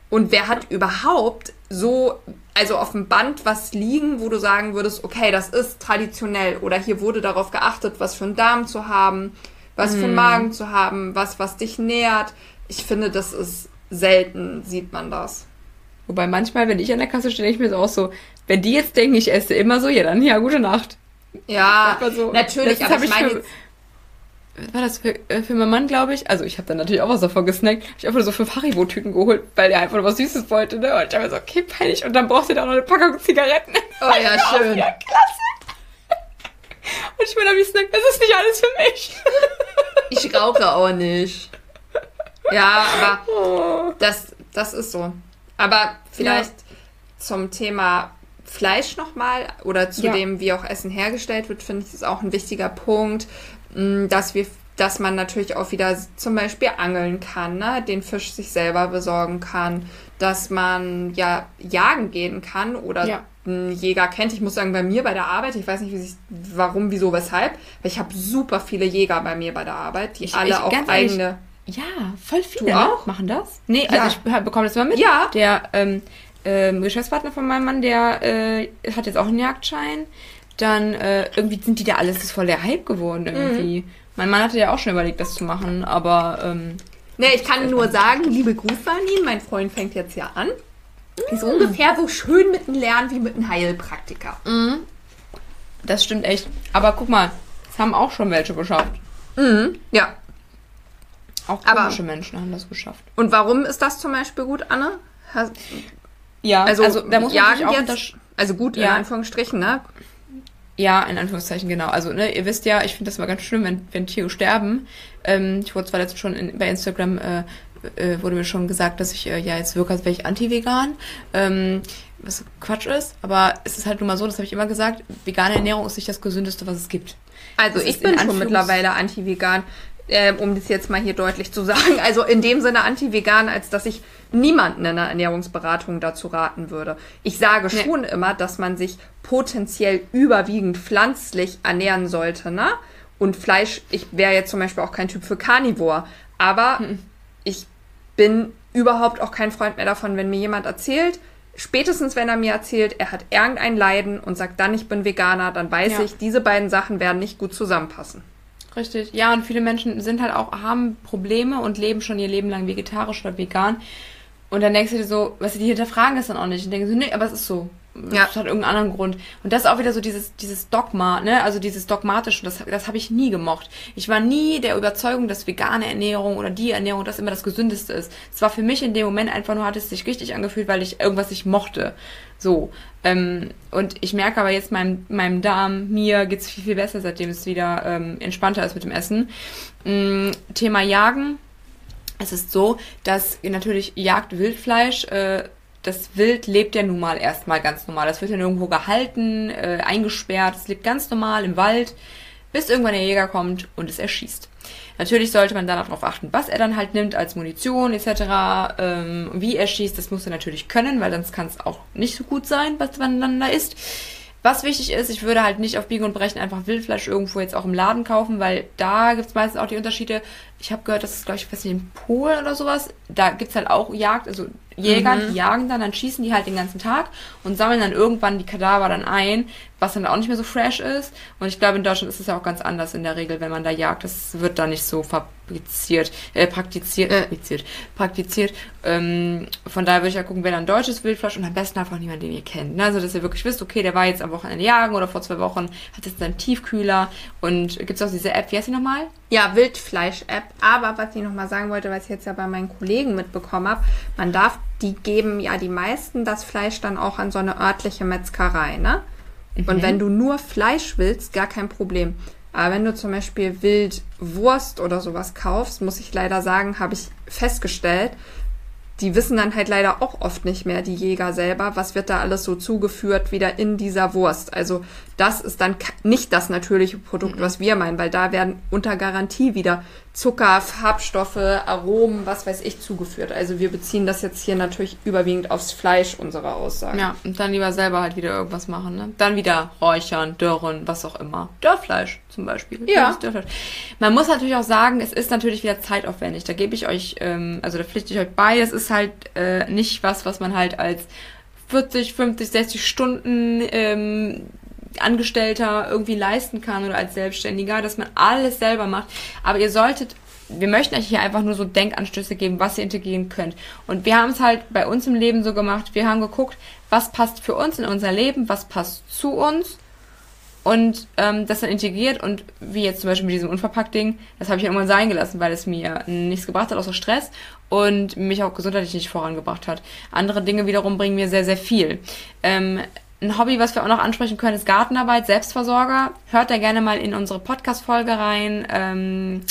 Und wer hat überhaupt so, also auf dem Band was liegen, wo du sagen würdest, okay, das ist traditionell oder hier wurde darauf geachtet, was für einen Darm zu haben, was für einen hm. Magen zu haben, was, was dich nährt. Ich finde, das ist selten, sieht man das. Wobei manchmal, wenn ich an der Kasse stehe, denke ich mir so auch so, wenn die jetzt denken, ich esse immer so, ja dann, ja, gute Nacht. Ja, so, natürlich, aber ich meine was war das für, äh, für meinen Mann, glaube ich? Also ich habe dann natürlich auch was davon gesnackt. Ich habe so fünf Haribo-Tüten geholt, weil er einfach nur was Süßes wollte, ne? Und ich habe so, okay, peinlich. Und dann brauchst du da auch noch eine Packung Zigaretten. Oh ja, schön. Ja, klasse. Und ich meine, wie Snack, das ist nicht alles für mich. Ich rauche auch nicht. Ja, aber oh. das, das ist so. Aber vielleicht ja. zum Thema Fleisch nochmal oder zu ja. dem, wie auch Essen hergestellt wird, finde ich, ist auch ein wichtiger Punkt, mm, dass wir dass man natürlich auch wieder zum Beispiel angeln kann, ne? den Fisch sich selber besorgen kann, dass man ja jagen gehen kann oder ja. einen Jäger kennt. Ich muss sagen, bei mir bei der Arbeit, ich weiß nicht, wie sich, warum, wieso, weshalb, weil ich habe super viele Jäger bei mir bei der Arbeit, die ich, alle ich, auch eigene. Ehrlich, ja, voll viele ne? machen das. Nee, also ja. ich bekomme das immer mit. Ja. Der ähm, ähm, Geschäftspartner von meinem Mann, der äh, hat jetzt auch einen Jagdschein. Dann äh, irgendwie sind die da alles ist voll der Hype geworden irgendwie. Mhm. Mein Mann hatte ja auch schon überlegt, das zu machen, aber ähm, Nee, ich kann nur sagen, liebe Grüße an ihn, mein Freund fängt jetzt ja an. Ist mhm. ungefähr so schön mit einem Lernen wie mit einem Heilpraktiker. Mhm. Das stimmt echt. Aber guck mal, es haben auch schon welche geschafft. Mhm. Ja. Auch komische Aber, Menschen haben das geschafft. Und warum ist das zum Beispiel gut, Anne? Hast, ja, also, also da muss man auch jetzt, also gut ja. in Anführungsstrichen, ne? Ja, in Anführungszeichen, genau. Also, ne, ihr wisst ja, ich finde das immer ganz schlimm, wenn, wenn Tiere sterben. Ähm, ich wurde zwar letztens schon in, bei Instagram äh, äh, wurde mir schon gesagt, dass ich äh, ja jetzt wirke, als wäre ich anti-vegan. Ähm, was Quatsch ist, aber es ist halt nun mal so, das habe ich immer gesagt, vegane Ernährung ist nicht das Gesündeste, was es gibt. Also Das ich bin schon mittlerweile anti-vegan, ähm, um das jetzt mal hier deutlich zu sagen. Also in dem Sinne anti-vegan, als dass ich niemanden in einer Ernährungsberatung dazu raten würde. Ich sage Nee. schon immer, dass man sich potenziell überwiegend pflanzlich ernähren sollte, ne? Und Fleisch, ich wäre jetzt zum Beispiel auch kein Typ für Carnivore, aber ich bin überhaupt auch kein Freund mehr davon, wenn mir jemand erzählt, spätestens wenn er mir erzählt, er hat irgendein Leiden und sagt dann, ich bin Veganer, dann weiß Ja. ich, diese beiden Sachen werden nicht gut zusammenpassen. Richtig. Ja, und viele Menschen sind halt auch, haben Probleme und leben schon ihr Leben lang vegetarisch oder vegan. Und dann denkst du dir so, was die hinterfragen das dann auch nicht. Und denken so, nee, aber es ist so. Ja. Hat irgendeinen anderen Grund. Und das ist auch wieder so dieses, dieses Dogma, ne? Also dieses Dogmatische, das, das habe ich nie gemocht. Ich war nie der Überzeugung, dass vegane Ernährung oder die Ernährung das immer das Gesündeste ist. Es war für mich in dem Moment einfach nur, hat es sich richtig angefühlt, weil ich irgendwas nicht mochte. So. Ähm, und ich merke aber jetzt meinem, meinem Darm, mir geht's viel, viel besser, seitdem es wieder ähm, entspannter ist mit dem Essen. Mm, Thema Jagen. Es ist so, dass natürlich jagt Wildfleisch. Äh, das Wild lebt ja nun mal erstmal ganz normal. Das wird ja nirgendwo gehalten, äh, eingesperrt. Es lebt ganz normal im Wald, bis irgendwann der Jäger kommt und es erschießt. Natürlich sollte man dann auch darauf achten, was er dann halt nimmt als Munition etc. Ähm, wie er schießt, das muss er natürlich können, weil sonst kann es auch nicht so gut sein, was man dann da isst. Was wichtig ist, ich würde halt nicht auf Biegen und Brechen einfach Wildfleisch irgendwo jetzt auch im Laden kaufen, weil da gibt's meistens auch die Unterschiede. Ich habe gehört, das ist, glaube ich, weiß nicht, in Polen oder sowas. Da gibt's halt auch Jagd, also Jäger, die jagen dann, dann schießen die halt den ganzen Tag und sammeln dann irgendwann die Kadaver dann ein, was dann auch nicht mehr so fresh ist. Und ich glaube, in Deutschland ist es ja auch ganz anders in der Regel, wenn man da jagt. Das wird da nicht so fabriziert, äh, praktiziert, äh, praktiziert, praktiziert. Ähm, von daher würde ich ja gucken, wenn dann deutsches Wildfleisch und am besten einfach niemand, den ihr kennt. Ne? Also, dass ihr wirklich wisst, okay, der war jetzt am Wochenende jagen oder vor zwei Wochen, hat jetzt einen Tiefkühler und gibt's auch diese App, wie heißt die nochmal? Ja, Wildfleisch-App. Aber was ich nochmal sagen wollte, was ich jetzt ja bei meinen Kollegen mitbekommen habe, man darf, die geben ja die meisten das Fleisch dann auch an so eine örtliche Metzgerei, ne? Und wenn du nur Fleisch willst, gar kein Problem. Aber wenn du zum Beispiel Wildwurst oder sowas kaufst, muss ich leider sagen, habe ich festgestellt, die wissen dann halt leider auch oft nicht mehr, die Jäger selber, was wird da alles so zugeführt wieder in dieser Wurst. Also das ist dann nicht das natürliche Produkt, was wir meinen, weil da werden unter Garantie wieder Zucker, Farbstoffe, Aromen, was weiß ich, zugeführt. Also wir beziehen das jetzt hier natürlich überwiegend aufs Fleisch, unsere Aussagen. Ja, und dann lieber selber halt wieder irgendwas machen, ne? Dann wieder räuchern, dörren, was auch immer. Dörrfleisch zum Beispiel. Ja. Man muss natürlich auch sagen, es ist natürlich wieder zeitaufwendig. Da gebe ich euch, ähm, also da pflichte ich euch bei. Es ist halt äh, nicht was, was man halt als 40, 50, 60 Stunden ähm, Angestellter irgendwie leisten kann oder als Selbstständiger, dass man alles selber macht. Aber ihr solltet, wir möchten euch hier einfach nur so Denkanstöße geben, was ihr integrieren könnt. Und wir haben es halt bei uns im Leben so gemacht, wir haben geguckt, was passt für uns in unser Leben, was passt zu uns und ähm, das dann integriert und wie jetzt zum Beispiel mit diesem Unverpackt-Ding, das habe ich irgendwann sein gelassen, weil es mir nichts gebracht hat, außer Stress und mich auch gesundheitlich nicht vorangebracht hat. Andere Dinge wiederum bringen mir sehr, sehr viel. Ähm, ein Hobby, was wir auch noch ansprechen können, ist Gartenarbeit, Selbstversorger. Hört da gerne mal in unsere Podcast-Folge rein. Ähm,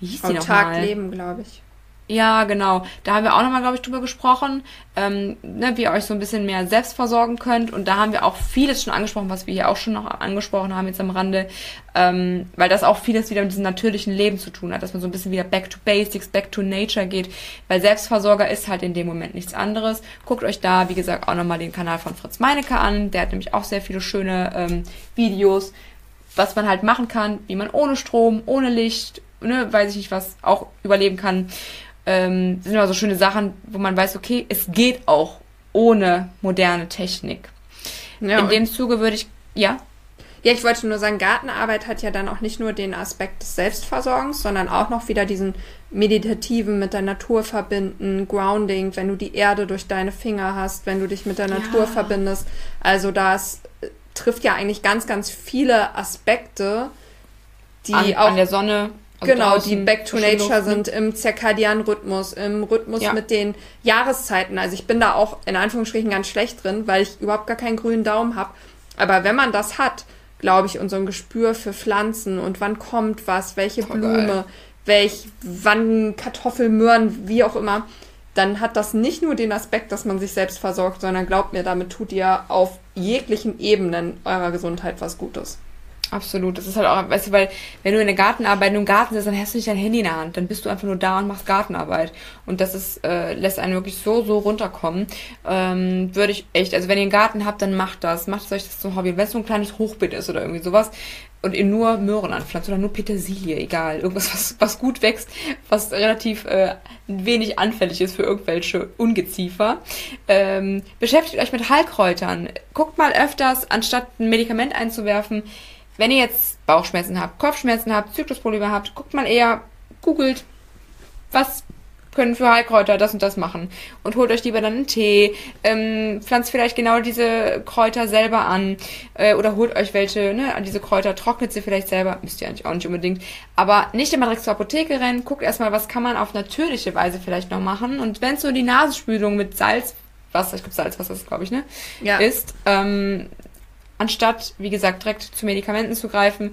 wie hieß die nochmal? leben, glaube ich. Ja, genau. Da haben wir auch nochmal, glaube ich, drüber gesprochen, ähm, ne, wie ihr euch so ein bisschen mehr selbst versorgen könnt. Und da haben wir auch vieles schon angesprochen, was wir hier auch schon noch angesprochen haben jetzt am Rande, ähm, weil das auch vieles wieder mit diesem natürlichen Leben zu tun hat, dass man so ein bisschen wieder back to basics, back to nature geht, weil Selbstversorger ist halt in dem Moment nichts anderes. Guckt euch da, wie gesagt, auch nochmal den Kanal von Fritz Meinecke an. Der hat nämlich auch sehr viele schöne ähm, Videos, was man halt machen kann, wie man ohne Strom, ohne Licht, ne, weiß ich nicht was, auch überleben kann ähm, sind immer so schöne Sachen, wo man weiß, okay, es geht auch ohne moderne Technik. Ja, In dem Zuge würde ich, ja, Ja, ich wollte nur sagen, Gartenarbeit hat ja dann auch nicht nur den Aspekt des Selbstversorgens, sondern auch noch wieder diesen meditativen mit der Natur verbinden, Grounding, wenn du die Erde durch deine Finger hast, wenn du dich mit der Natur verbindest. Also das äh, trifft ja eigentlich ganz, ganz viele Aspekte, die an, auch an der Sonne. Also genau, die back to nature sind im zirkadianen Rhythmus, im Rhythmus Ja. mit den Jahreszeiten. Also ich bin da auch in Anführungsstrichen ganz schlecht drin, weil ich überhaupt gar keinen grünen Daumen habe. Aber wenn man das hat, glaube ich, und so ein Gespür für Pflanzen und wann kommt was, welche Voll Blume, geil. welch, wann Kartoffeln, Möhren, wie auch immer, dann hat das nicht nur den Aspekt, dass man sich selbst versorgt, sondern glaubt mir, damit tut ihr auf jeglichen Ebenen eurer Gesundheit was Gutes. Absolut. Das ist halt auch, weißt du, weil wenn du in der Gartenarbeit im Garten sitzt, dann hast du nicht dein Handy in der Hand. Dann bist du einfach nur da und machst Gartenarbeit. Und das ist, äh, lässt einen wirklich so, so runterkommen. Ähm, würde ich echt, also wenn ihr einen Garten habt, dann macht das. Macht euch das zum Hobby. Wenn es so ein kleines Hochbeet ist oder irgendwie sowas, und ihr nur Möhren anpflanzt oder nur Petersilie, egal. Irgendwas, was, was gut wächst, was relativ äh, wenig anfällig ist für irgendwelche Ungeziefer. Ähm, beschäftigt euch mit Heilkräutern. Guckt mal öfters, anstatt ein Medikament einzuwerfen, wenn ihr jetzt Bauchschmerzen habt, Kopfschmerzen habt, Zyklusprobleme habt, guckt mal eher, googelt, was können für Heilkräuter das und das machen. Und holt euch lieber dann einen Tee, ähm, pflanzt vielleicht genau diese Kräuter selber an äh, oder holt euch welche, ne, an diese Kräuter, trocknet sie vielleicht selber, müsst ihr eigentlich auch nicht unbedingt. Aber nicht immer direkt zur Apotheke rennen, guckt erstmal, was kann man auf natürliche Weise vielleicht noch machen. Und wenn es so die Nasenspülung mit Salz, Wasser, ich glaube Salzwasser ist glaube ich, ne, ja. ist, ähm, anstatt, wie gesagt, direkt zu Medikamenten zu greifen.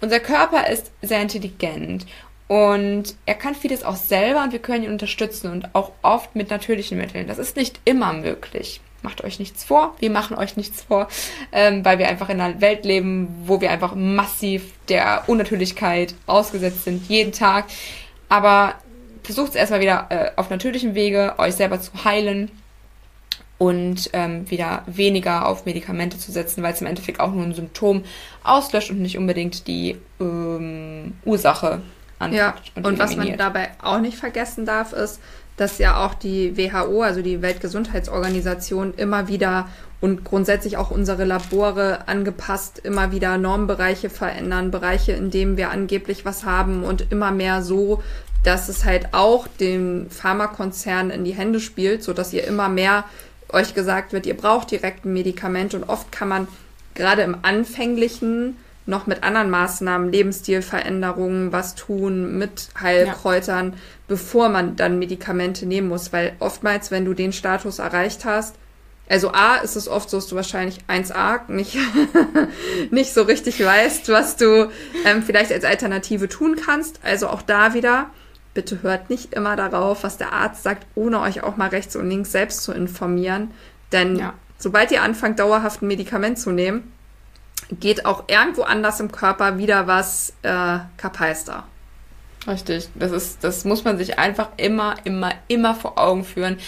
Unser Körper ist sehr intelligent und er kann vieles auch selber und wir können ihn unterstützen und auch oft mit natürlichen Mitteln. Das ist nicht immer möglich. Macht euch nichts vor, wir machen euch nichts vor, ähm, weil wir einfach in einer Welt leben, wo wir einfach massiv der Unnatürlichkeit ausgesetzt sind, jeden Tag. Aber versucht es erstmal wieder äh, auf natürlichem Wege, euch selber zu heilen und ähm, wieder weniger auf Medikamente zu setzen, weil es im Endeffekt auch nur ein Symptom auslöscht und nicht unbedingt die ähm, Ursache anpackt. Ja, und, und was man dabei auch nicht vergessen darf, ist, dass ja auch die WHO, also die Weltgesundheitsorganisation, immer wieder und grundsätzlich auch unsere Labore angepasst, immer wieder Normbereiche verändern, Bereiche, in denen wir angeblich was haben und immer mehr so, dass es halt auch den Pharmakonzernen in die Hände spielt, so dass ihr immer mehr euch gesagt wird, ihr braucht direkt ein Medikament und oft kann man gerade im anfänglichen noch mit anderen Maßnahmen, Lebensstilveränderungen was tun, mit Heilkräutern, ja. bevor man dann Medikamente nehmen muss. Weil oftmals, wenn du den Status erreicht hast, also A ist es oft so, dass du wahrscheinlich 1a nicht, nicht so richtig weißt, was du ähm, vielleicht als Alternative tun kannst. Also auch da wieder bitte hört nicht immer darauf, was der Arzt sagt, ohne euch auch mal rechts und links selbst zu informieren. Denn ja. sobald ihr anfangt, dauerhaft ein Medikament zu nehmen, geht auch irgendwo anders im Körper wieder was äh, kapeister. Richtig, das ist, das muss man sich einfach immer, immer, immer vor Augen führen.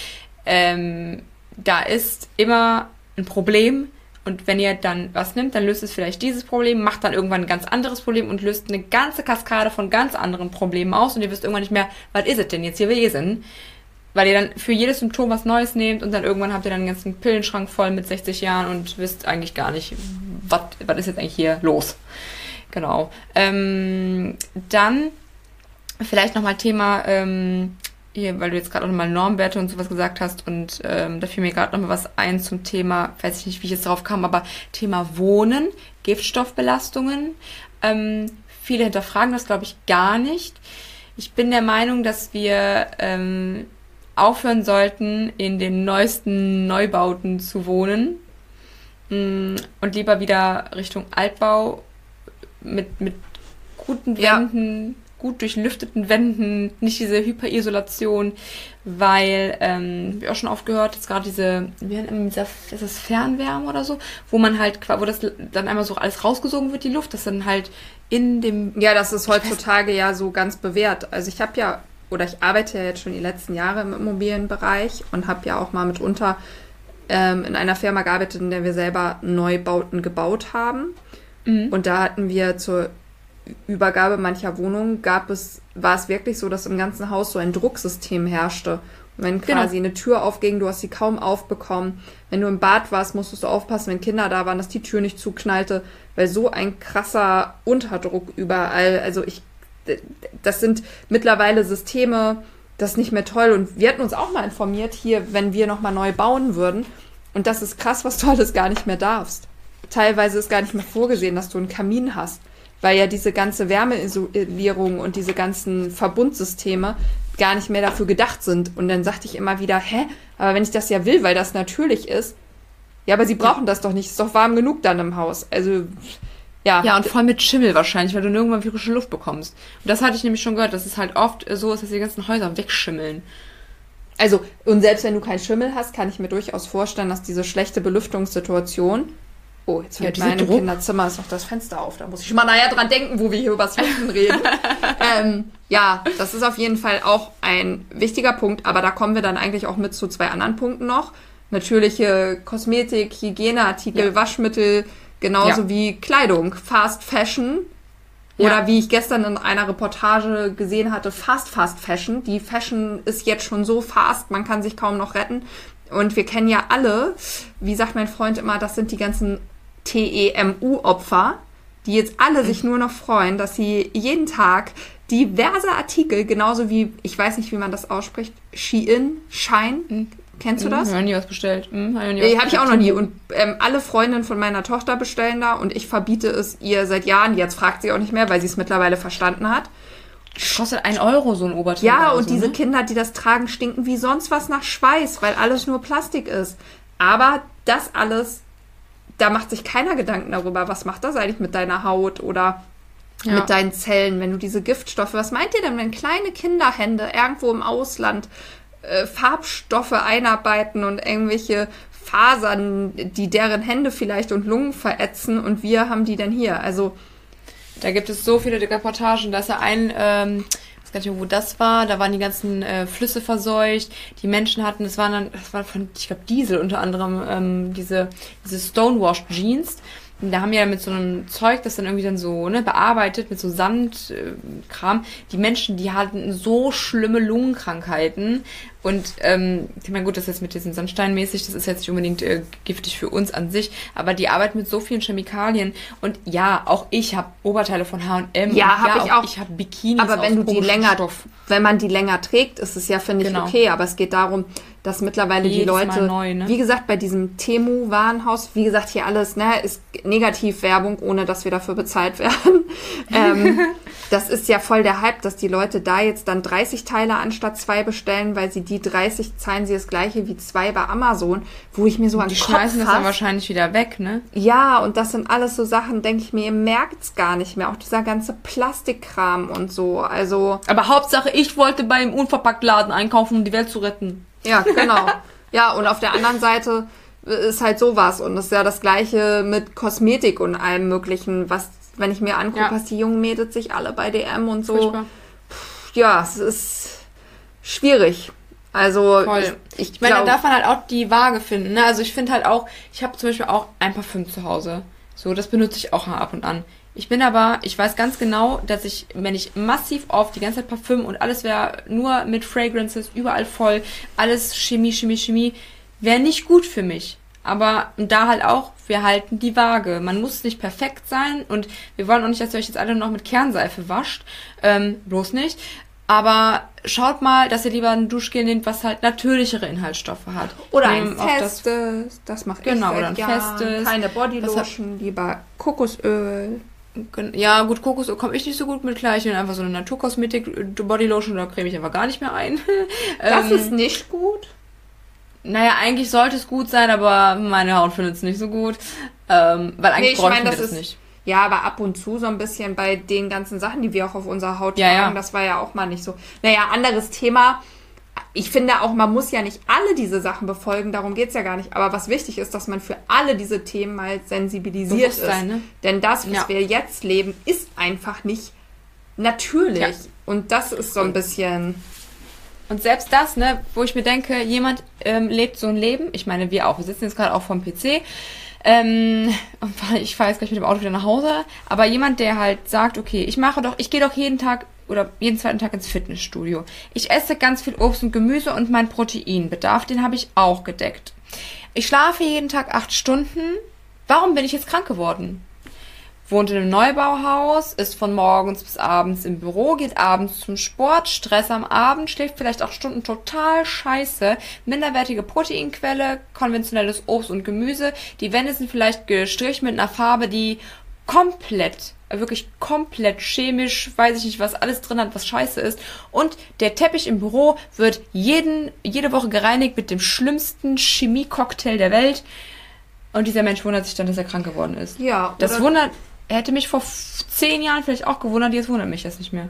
Ähm, da ist immer ein Problem, und wenn ihr dann was nimmt, dann löst es vielleicht dieses Problem, macht dann irgendwann ein ganz anderes Problem und löst eine ganze Kaskade von ganz anderen Problemen aus und ihr wisst irgendwann nicht mehr, was ist es denn jetzt hier gewesen? Weil ihr dann für jedes Symptom was Neues nehmt und dann irgendwann habt ihr dann einen ganzen Pillenschrank voll mit 60 Jahren und wisst eigentlich gar nicht, was, ist jetzt eigentlich hier los? Genau. Ähm, dann vielleicht nochmal Thema ähm, hier, weil du jetzt gerade auch nochmal Normwerte und sowas gesagt hast und ähm, da fiel mir gerade nochmal was ein zum Thema, weiß ich nicht, wie ich jetzt drauf kam, aber Thema Wohnen, Giftstoffbelastungen. Ähm, viele hinterfragen das, glaube ich, gar nicht. Ich bin der Meinung, dass wir ähm, aufhören sollten, in den neuesten Neubauten zu wohnen mh, mm, und lieber wieder Richtung Altbau mit, mit guten Wänden. Ja gut durchlüfteten Wänden, nicht diese Hyperisolation, weil, ähm, wie auch schon oft gehört, jetzt gerade diese, wie dieser, ist das Fernwärme oder so, wo man halt, wo das dann einmal so alles rausgesogen wird, die Luft, das dann halt in dem... Ja, das ist heutzutage ja so ganz bewährt. Also ich habe ja, oder ich arbeite ja jetzt schon die letzten Jahre im Immobilienbereich und habe ja auch mal mitunter ähm, in einer Firma gearbeitet, in der wir selber Neubauten gebaut haben. Mhm. Und da hatten wir zur Übergabe mancher Wohnungen gab es, war es wirklich so, dass im ganzen Haus so ein Drucksystem herrschte. Und wenn genau. quasi genau. eine Tür aufging, du hast sie kaum aufbekommen. Wenn du im Bad warst, musstest du aufpassen, wenn Kinder da waren, dass die Tür nicht zuknallte, weil so ein krasser Unterdruck überall. Also ich, das sind mittlerweile Systeme, das ist nicht mehr toll. Und wir hatten uns auch mal informiert hier, wenn wir nochmal neu bauen würden. Und das ist krass, was du alles gar nicht mehr darfst. Teilweise ist gar nicht mehr vorgesehen, dass du einen Kamin hast weil ja diese ganze Wärmeisolierung und diese ganzen Verbundsysteme gar nicht mehr dafür gedacht sind. Und dann sagte ich immer wieder, hä, aber wenn ich das ja will, weil das natürlich ist, ja, aber sie brauchen das doch nicht, ist doch warm genug dann im Haus. Also, ja. Ja, und voll mit Schimmel wahrscheinlich, weil du nirgendwann frische Luft bekommst. Und das hatte ich nämlich schon gehört, dass es halt oft so ist, dass die ganzen Häuser wegschimmeln. Also, und selbst wenn du keinen Schimmel hast, kann ich mir durchaus vorstellen, dass diese schlechte Belüftungssituation. Oh, jetzt fällt Ja, Druck. Kinderzimmer ist auch das Fenster auf. Da muss ich schon mal nachher dran denken, wo wir hier übers Lüften reden. ähm, ja, das ist auf jeden Fall auch ein wichtiger Punkt, aber da kommen wir dann eigentlich auch mit zu zwei anderen Punkten noch. Natürliche Kosmetik, Hygieneartikel, Ja. Waschmittel, genauso Ja. wie Kleidung, Fast Fashion. Oder Ja. wie ich gestern in einer Reportage gesehen hatte, Fast Fast Fashion. Die Fashion ist jetzt schon so fast, man kann sich kaum noch retten. Und wir kennen ja alle, wie sagt mein Freund immer, das sind die ganzen TEMU-Opfer, die jetzt alle sich nur noch freuen, dass sie jeden Tag diverse Artikel, genauso wie, ich weiß nicht, wie man das ausspricht, Shein, Shine, kennst du das? Hm, hab ich nie was bestellt. Hm, hab ich habe ich auch noch nie. Und ähm, alle Freundinnen von meiner Tochter bestellen da und ich verbiete es ihr seit Jahren. Jetzt fragt sie auch nicht mehr, weil sie es mittlerweile verstanden hat. Kostet ein Euro so ein Oberteil. Ja, und so, diese ne? Kinder, die das tragen, stinken wie sonst was nach Schweiß, weil alles nur Plastik ist. Aber das alles, da macht sich keiner Gedanken darüber, was macht das eigentlich mit deiner Haut oder Ja. mit deinen Zellen, wenn du diese Giftstoffe, was meint ihr denn, wenn kleine Kinderhände irgendwo im Ausland äh, Farbstoffe einarbeiten und irgendwelche Fasern, die deren Hände vielleicht und Lungen verätzen und wir haben die dann hier? Also, Da gibt es so viele Reportagen, da ist ja ein, ähm, weiß gar nicht mehr, wo das war, da waren die ganzen äh, Flüsse verseucht, die Menschen hatten, das waren dann, das war von, ich glaube, Diesel unter anderem, ähm, diese, diese Stonewashed Jeans. Und da haben ja mit so einem Zeug, das dann irgendwie dann so ne, bearbeitet, mit so Sandkram, äh, die Menschen, die hatten so schlimme Lungenkrankheiten. Und ähm, ich meine, gut, das ist jetzt mit diesen Sandsteinmäßig, das ist jetzt nicht unbedingt äh, giftig für uns an sich, aber die arbeiten mit so vielen Chemikalien. Und ja, auch ich habe Oberteile von H&M. Ja, und hab ich auch. Ich habe Bikinis Aber wenn du die länger, Stoff. wenn man die länger trägt, ist es ja, finde ich, Genau. okay. Aber es geht darum, dass mittlerweile die Jedes Mal Leute, neu, ne? wie gesagt, bei diesem Temu-Warenhaus, wie gesagt, hier alles, ne, ist Negativwerbung, ohne dass wir dafür bezahlt werden. ähm, das ist ja voll der Hype, dass die Leute da jetzt dann 30 Teile anstatt zwei bestellen, weil sie die 30 zahlen sie das gleiche wie zwei bei Amazon, wo ich mir so an Die Kopf schmeißen das dann wahrscheinlich wieder weg, ne? Ja, und das sind alles so Sachen, denke ich mir, ihr merkt's gar nicht mehr. Auch dieser ganze Plastikkram und so. Also, Aber Hauptsache, ich wollte beim Unverpacktladen einkaufen, um die Welt zu retten. ja, genau. ja, und auf der anderen Seite ist halt sowas. Und das ist ja das Gleiche mit Kosmetik und allem Möglichen, was, wenn ich mir angucke, Ja. was die jungen Mädels sich alle bei DM und so. Furchtbar. Ja, es ist schwierig. Also, Voll. ich, ich, Ich meine, da darf man halt auch die Waage finden. Ne? Also ich finde halt auch, ich habe zum Beispiel auch ein Parfüm zu Hause. So, das benutze ich auch mal ab und an. Ich bin aber, ich weiß ganz genau, dass ich, wenn ich massiv auf die ganze Zeit Parfüm und alles wäre nur mit Fragrances, überall voll, alles Chemie, Chemie, Chemie, wäre nicht gut für mich. Aber da halt auch, wir halten die Waage. Man muss nicht perfekt sein und wir wollen auch nicht, dass ihr euch jetzt alle noch mit Kernseife wascht. Ähm, bloß nicht. Aber schaut mal, dass ihr lieber ein Duschgel nehmt, was halt natürlichere Inhaltsstoffe hat. oder ein auch das- festes, das, mache Genau, ich oder ein Jahren. festes. Keine Bodylotion, lieber Kokosöl. Ja, gut, Kokosöl komme ich nicht so gut mit klar. Ich nehme einfach so eine Naturkosmetik äh, Bodylotion, da creme ich einfach gar nicht mehr ein. Das Ähm, ist nicht gut. Naja, eigentlich sollte es gut sein, aber meine Haut findet es nicht so gut. Ähm, weil eigentlich Nee, ich wir das das nicht. Ja, aber ab und zu so ein bisschen bei den ganzen Sachen, die wir auch auf unserer Haut Ja, tragen, ja. das war ja auch mal nicht so. Naja, anderes Thema. Ich finde auch, man muss ja nicht alle diese Sachen befolgen, darum geht's ja gar nicht. Aber was wichtig ist, dass man für alle diese Themen mal sensibilisiert ist. Ne? Denn das, was Ja. wir jetzt leben, ist einfach nicht natürlich. Und das ist so ein bisschen. Und selbst das, ne, wo ich mir denke, jemand ähm, lebt so ein Leben, ich meine, wir auch, wir sitzen jetzt gerade auch vom PC, ähm, ich fahre jetzt gleich mit dem Auto wieder nach Hause, aber jemand, der halt sagt, okay, ich mache doch, ich gehe doch jeden Tag oder jeden zweiten Tag ins Fitnessstudio. Ich esse ganz viel Obst und Gemüse und mein Proteinbedarf, den habe ich auch gedeckt. Ich schlafe jeden Tag acht Stunden. Warum bin ich jetzt krank geworden? Wohnt in einem Neubauhaus, ist von morgens bis abends im Büro, geht abends zum Sport, Stress am Abend, schläft vielleicht auch Stunden total scheiße, minderwertige Proteinquelle, konventionelles Obst und Gemüse, die Wände sind vielleicht gestrichen mit einer Farbe, die komplett, wirklich komplett chemisch, weiß ich nicht, was alles drin hat, was scheiße ist. Und der Teppich im Büro wird jeden, jede Woche gereinigt mit dem schlimmsten Chemie-Cocktail der Welt. Und dieser Mensch wundert sich dann, dass er krank geworden ist. Ja, Das wundert, hätte mich vor zehn Jahren vielleicht auch gewundert, jetzt wundert mich das nicht mehr.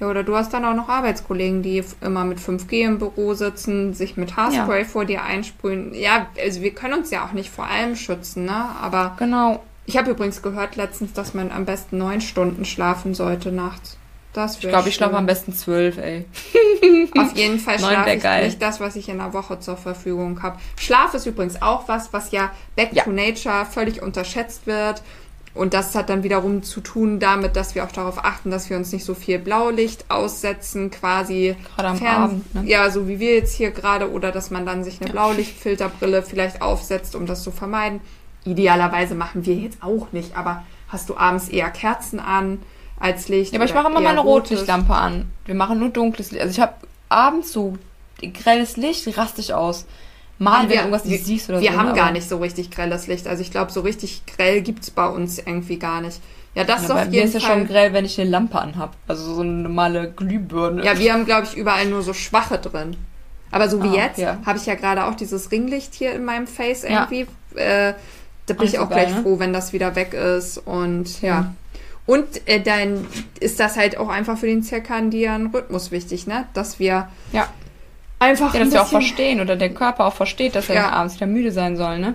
Ja, oder du hast dann auch noch Arbeitskollegen, die immer mit 5G im Büro sitzen, sich mit Haarspray ja. vor dir einsprühen. Ja, also wir können uns ja auch nicht vor allem schützen, ne? Aber. Genau. Ich habe übrigens gehört letztens, dass man am besten neun Stunden schlafen sollte nachts. Das ich glaube, ich schlafe am besten zwölf, ey. Auf jeden Fall schlafe ich geil. nicht das, was ich in der Woche zur Verfügung habe. Schlaf ist übrigens auch was, was ja Back ja. to Nature völlig unterschätzt wird. Und das hat dann wiederum zu tun damit, dass wir auch darauf achten, dass wir uns nicht so viel Blaulicht aussetzen, quasi. Gerade am Fern Abend, ne? Ja, so wie wir jetzt hier gerade, oder dass man dann sich eine Blaulichtfilterbrille vielleicht aufsetzt, um das zu vermeiden. Idealerweise machen wir jetzt auch nicht, aber hast du abends eher Kerzen an als Licht? Ja, aber ich mache immer meine Rotlichtlampe an. Wir machen nur dunkles Licht. Also ich habe abends so grelles Licht, raste ich aus mal, wenn wir, irgendwas nicht siehst oder wir so. Wir haben gar nicht so richtig grelles Licht. Also ich glaube, so richtig grell gibt es bei uns irgendwie gar nicht. Ja, das ja, ist auf jeden mir ist ja schon grell, wenn ich eine Lampe anhab. Also so eine normale Glühbirne. Ja, wir haben, glaube ich, überall nur so schwache drin. Aber so wie ah, jetzt ja. habe ich ja gerade auch dieses Ringlicht hier in meinem Face irgendwie. Ja. Äh, da bin ich auch gleich ne? froh, wenn das wieder weg ist. Und ja. Und äh, dann ist das halt auch einfach für den zirkadianen Rhythmus wichtig, ne? Dass wir ja einfach. Ja, dass wir auch verstehen oder der Körper auch versteht, dass er ja. abends wieder müde sein soll, ne?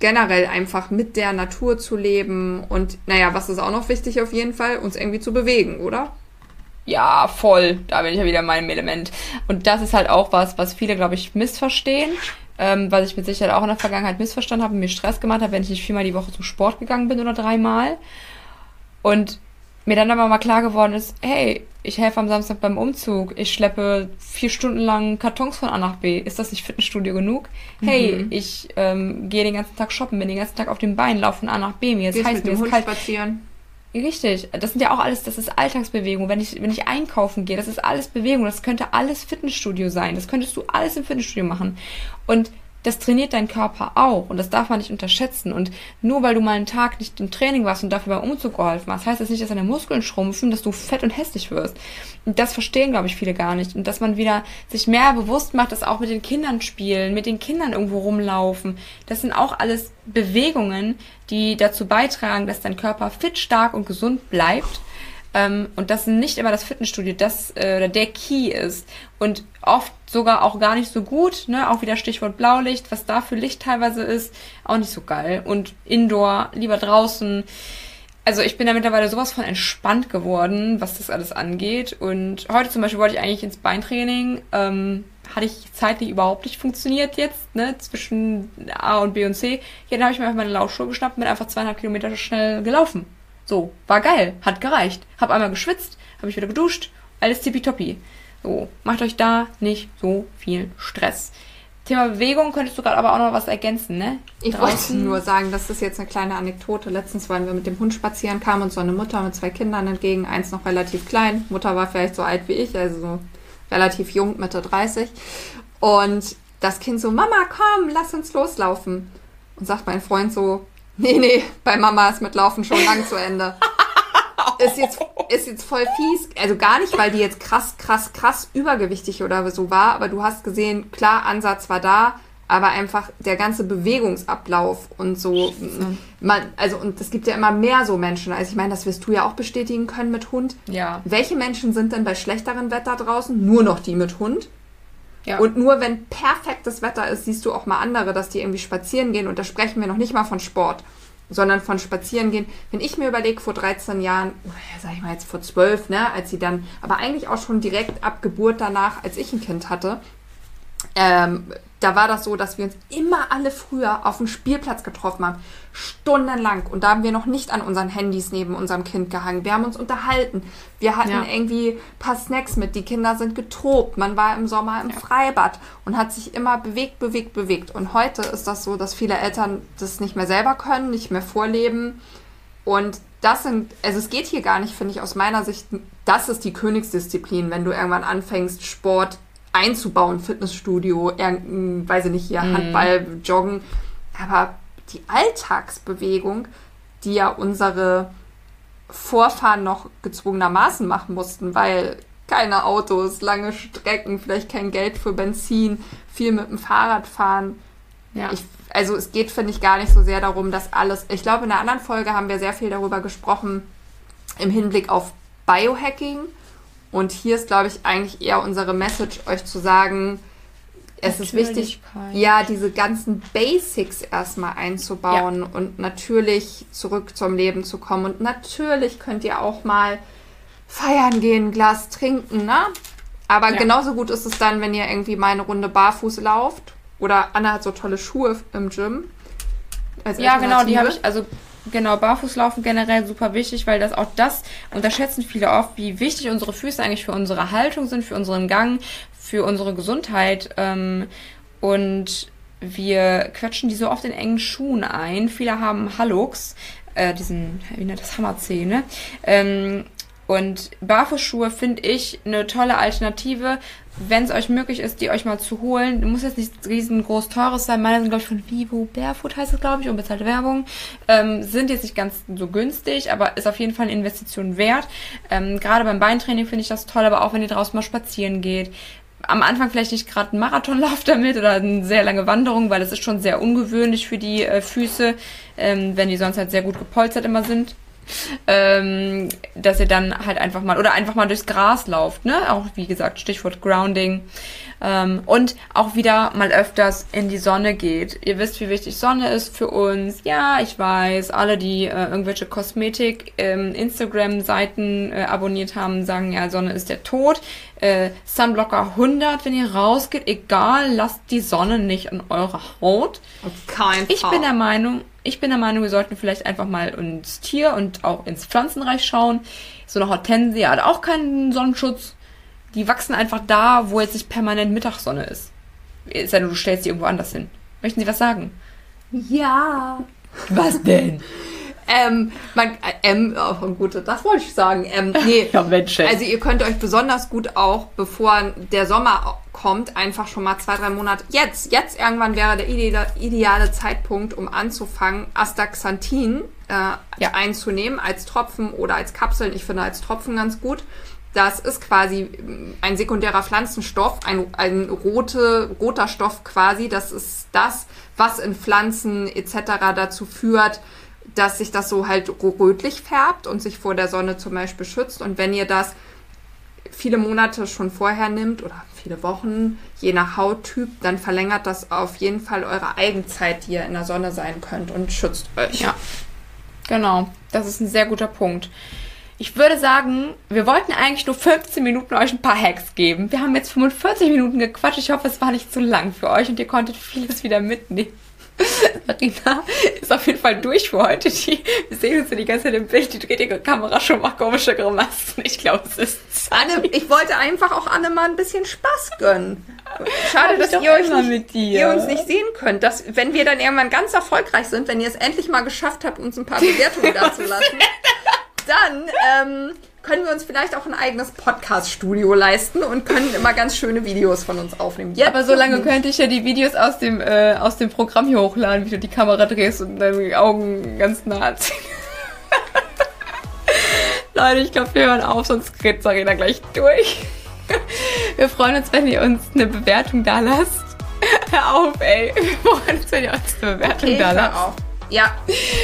Generell einfach mit der Natur zu leben und, naja, was ist auch noch wichtig auf jeden Fall, uns irgendwie zu bewegen, oder? Ja, voll. Da bin ich ja wieder in meinem Element. Und das ist halt auch was, was viele, glaube ich, missverstehen. Ähm, was ich mit Sicherheit auch in der Vergangenheit missverstanden habe und mir Stress gemacht habe, wenn ich nicht viermal die Woche zum Sport gegangen bin oder dreimal. Und mir dann aber mal klar geworden ist, hey, ich helfe am Samstag beim Umzug, ich schleppe vier Stunden lang Kartons von A nach B. Ist das nicht Fitnessstudio genug? Mhm. Hey, ich ähm, gehe den ganzen Tag shoppen, bin den ganzen Tag auf dem Bein, laufe von A nach B. Mir ist heiß, mir ist kalt. Spazieren. Richtig. Das sind ja auch alles, das ist Alltagsbewegung. Wenn ich, wenn ich einkaufen gehe, das ist alles Bewegung. Das könnte alles Fitnessstudio sein. Das könntest du alles im Fitnessstudio machen. Und das trainiert dein Körper auch und das darf man nicht unterschätzen. Und nur weil du mal einen Tag nicht im Training warst und dafür beim Umzug geholfen hast, heißt das nicht, dass deine Muskeln schrumpfen, dass du fett und hässlich wirst. Und das verstehen, glaube ich, viele gar nicht. Und dass man wieder sich mehr bewusst macht, dass auch mit den Kindern spielen, mit den Kindern irgendwo rumlaufen. Das sind auch alles Bewegungen, die dazu beitragen, dass dein Körper fit, stark und gesund bleibt ähm, und dass nicht immer das Fitnessstudio das äh, der Key ist und oft sogar auch gar nicht so gut, ne? Auch wieder Stichwort Blaulicht, was da für Licht teilweise ist, auch nicht so geil. Und Indoor, lieber draußen. Also ich bin da mittlerweile sowas von entspannt geworden, was das alles angeht. Und heute zum Beispiel wollte ich eigentlich ins Beintraining. Ähm, hatte ich zeitlich überhaupt nicht funktioniert jetzt, ne, zwischen A und B und C. Ja, dann habe ich mir einfach meine Laufschuhe geschnappt und bin einfach zweieinhalb Kilometer schnell gelaufen. So, war geil, hat gereicht. Hab einmal geschwitzt, habe ich wieder geduscht, alles tippitoppi. So, macht euch da nicht so viel Stress. Thema Bewegung könntest du gerade aber auch noch was ergänzen, ne? Ich wollte nur sagen, das ist jetzt eine kleine Anekdote. Letztens waren wir mit dem Hund spazieren, kam uns so eine Mutter mit zwei Kindern entgegen, eins noch relativ klein. Mutter war vielleicht so alt wie ich, also so relativ jung, Mitte 30. Und das Kind so, Mama, komm, lass uns loslaufen. Und sagt mein Freund so, Nee, nee, bei Mama ist mit Laufen schon lang zu Ende. ist jetzt, ist jetzt voll fies. Also gar nicht, weil die jetzt krass, krass, krass übergewichtig oder so war, aber du hast gesehen, klar, Ansatz war da, aber einfach der ganze Bewegungsablauf und so. Man, also, und es gibt ja immer mehr so Menschen. Also, ich meine, das wirst du ja auch bestätigen können mit Hund. Ja. Welche Menschen sind denn bei schlechterem Wetter draußen? Nur noch die mit Hund. Ja. Und nur wenn perfektes Wetter ist, siehst du auch mal andere, dass die irgendwie spazieren gehen. Und da sprechen wir noch nicht mal von Sport, sondern von spazieren gehen. Wenn ich mir überlege, vor 13 Jahren, oder sag ich mal jetzt vor 12, ne, als sie dann, aber eigentlich auch schon direkt ab Geburt danach, als ich ein Kind hatte, ähm, da war das so, dass wir uns immer alle früher auf dem Spielplatz getroffen haben. Stundenlang. Und da haben wir noch nicht an unseren Handys neben unserem Kind gehangen. Wir haben uns unterhalten. Wir hatten ja. irgendwie ein paar Snacks mit. Die Kinder sind getobt. Man war im Sommer im ja. Freibad und hat sich immer bewegt, bewegt, bewegt. Und heute ist das so, dass viele Eltern das nicht mehr selber können, nicht mehr vorleben. Und das sind, also es geht hier gar nicht, finde ich, aus meiner Sicht, das ist die Königsdisziplin, wenn du irgendwann anfängst, Sport einzubauen, Fitnessstudio, irgendein, weiß ich nicht, hier mhm. Handball, Joggen. Aber die Alltagsbewegung, die ja unsere Vorfahren noch gezwungenermaßen machen mussten, weil keine Autos, lange Strecken, vielleicht kein Geld für Benzin, viel mit dem Fahrrad fahren. Ja. Ich, also es geht, finde ich, gar nicht so sehr darum, dass alles. Ich glaube, in einer anderen Folge haben wir sehr viel darüber gesprochen im Hinblick auf Biohacking. Und hier ist, glaube ich, eigentlich eher unsere Message, euch zu sagen, es ist wichtig, ja, diese ganzen Basics erstmal einzubauen ja. und natürlich zurück zum Leben zu kommen. Und natürlich könnt ihr auch mal feiern gehen, Glas trinken, ne? Aber ja. genauso gut ist es dann, wenn ihr irgendwie mal eine Runde barfuß lauft. Oder Anna hat so tolle Schuhe im Gym. ja, genau, die habe ich, also genau, Barfußlaufen generell super wichtig, weil das auch das unterschätzen viele oft, wie wichtig unsere Füße eigentlich für unsere Haltung sind, für unseren Gang, für unsere Gesundheit. Ähm, und wir quetschen die so oft in engen Schuhen ein. Viele haben Hallux, äh, diesen, wie nennt das, Hammerzeh, ne? Ähm, und Barfußschuhe finde ich eine tolle Alternative, wenn es euch möglich ist, die euch mal zu holen. Muss jetzt nicht riesengroß teures sein. Meine sind, glaube ich, von Vivo Barefoot heißt es, glaube ich, unbezahlte Werbung. Ähm, sind jetzt nicht ganz so günstig, aber ist auf jeden Fall eine Investition wert. Ähm, Gerade beim Beintraining finde ich das toll, aber auch wenn ihr draußen mal spazieren geht. Am Anfang vielleicht nicht gerade einen Marathonlauf damit oder eine sehr lange Wanderung, weil das ist schon sehr ungewöhnlich für die äh, Füße, ähm, wenn die sonst halt sehr gut gepolstert immer sind ähm, dass ihr dann halt einfach mal oder einfach mal durchs Gras lauft, ne? Auch wie gesagt, Stichwort Grounding. Ähm, und auch wieder mal öfters in die Sonne geht. Ihr wisst, wie wichtig Sonne ist für uns. Ja, ich weiß, alle, die äh, irgendwelche Kosmetik ähm, Instagram-Seiten äh, abonniert haben, sagen ja, Sonne ist der Tod. Äh, Sunblocker 100, wenn ihr rausgeht, egal, lasst die Sonne nicht an eurer Haut. Auf keinen Fall. Ich bin der Meinung, ich bin der Meinung, wir sollten vielleicht einfach mal ins Tier und auch ins Pflanzenreich schauen. So eine Hortensie hat auch keinen Sonnenschutz. Die wachsen einfach da, wo jetzt nicht permanent Mittagssonne ist. Es sei denn, du stellst sie irgendwo anders hin. Möchten Sie was sagen? Ja. Was denn? Ähm, man, äh, ähm, oh, gut, das wollte ich sagen. Ähm, nee, ja, Mensch. Also ihr könnt euch besonders gut auch, bevor der Sommer kommt, einfach schon mal zwei, drei Monate, jetzt, jetzt irgendwann wäre der ideale, ideale Zeitpunkt, um anzufangen, Astaxanthin äh, ja. einzunehmen als Tropfen oder als Kapseln. Ich finde als Tropfen ganz gut. Das ist quasi ein sekundärer Pflanzenstoff, ein, ein rote, roter Stoff quasi. Das ist das, was in Pflanzen etc. dazu führt, dass sich das so halt rötlich färbt und sich vor der Sonne zum Beispiel schützt. Und wenn ihr das viele Monate schon vorher nimmt oder viele Wochen, je nach Hauttyp, dann verlängert das auf jeden Fall eure Eigenzeit, die ihr in der Sonne sein könnt und schützt euch. Ja, genau. Das ist ein sehr guter Punkt. Ich würde sagen, wir wollten eigentlich nur 15 Minuten euch ein paar Hacks geben. Wir haben jetzt 45 Minuten gequatscht. Ich hoffe, es war nicht zu lang für euch und ihr konntet vieles wieder mitnehmen. Marina ist auf jeden Fall durch für heute. Die, wir sehen uns ja die ganze Zeit im Bild. Die dreht ihre Kamera schon mal komische Grimassen. Ich glaube, es ist Zeit. Anne, ich wollte einfach auch Anne mal ein bisschen Spaß gönnen. Schade, dass ihr euch nicht, ihr uns nicht sehen könnt. Dass, wenn wir dann irgendwann ganz erfolgreich sind, wenn ihr es endlich mal geschafft habt, uns ein paar Bewertungen dazulassen, dann ähm, können wir uns vielleicht auch ein eigenes Podcast-Studio leisten und können immer ganz schöne Videos von uns aufnehmen. Jetzt Aber so lange könnte ich ja die Videos aus dem, äh, aus dem Programm hier hochladen, wie du die Kamera drehst und deine Augen ganz nah ziehen. Leute, ich glaube, wir hören auf, sonst geht Sarina gleich durch. Wir freuen uns, wenn ihr uns eine Bewertung da lasst. Hör auf, ey. Wir freuen uns, wenn ihr uns eine Bewertung okay, da lasst. Auf. Ja.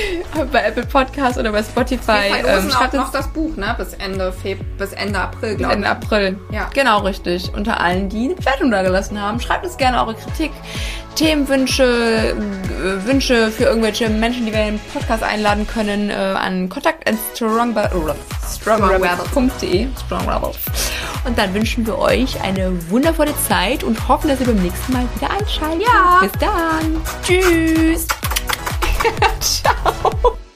Bei Apple Podcast oder bei Spotify. Wir ähm, auch noch das Buch, ne? Bis Ende, Feb bis Ende April, glaube ich. Ende April. Ja. Genau, richtig. Unter allen, die eine Bewertung da gelassen haben. Schreibt uns gerne eure Kritik, Themenwünsche, äh, Wünsche für irgendwelche Menschen, die wir in den Podcast einladen können, äh, an kontakt strongrebels.de. Strong Und dann wünschen wir euch eine wundervolle Zeit und hoffen, dass ihr beim nächsten Mal wieder einschaltet. Ja. Bis dann. Tschüss. Ciao.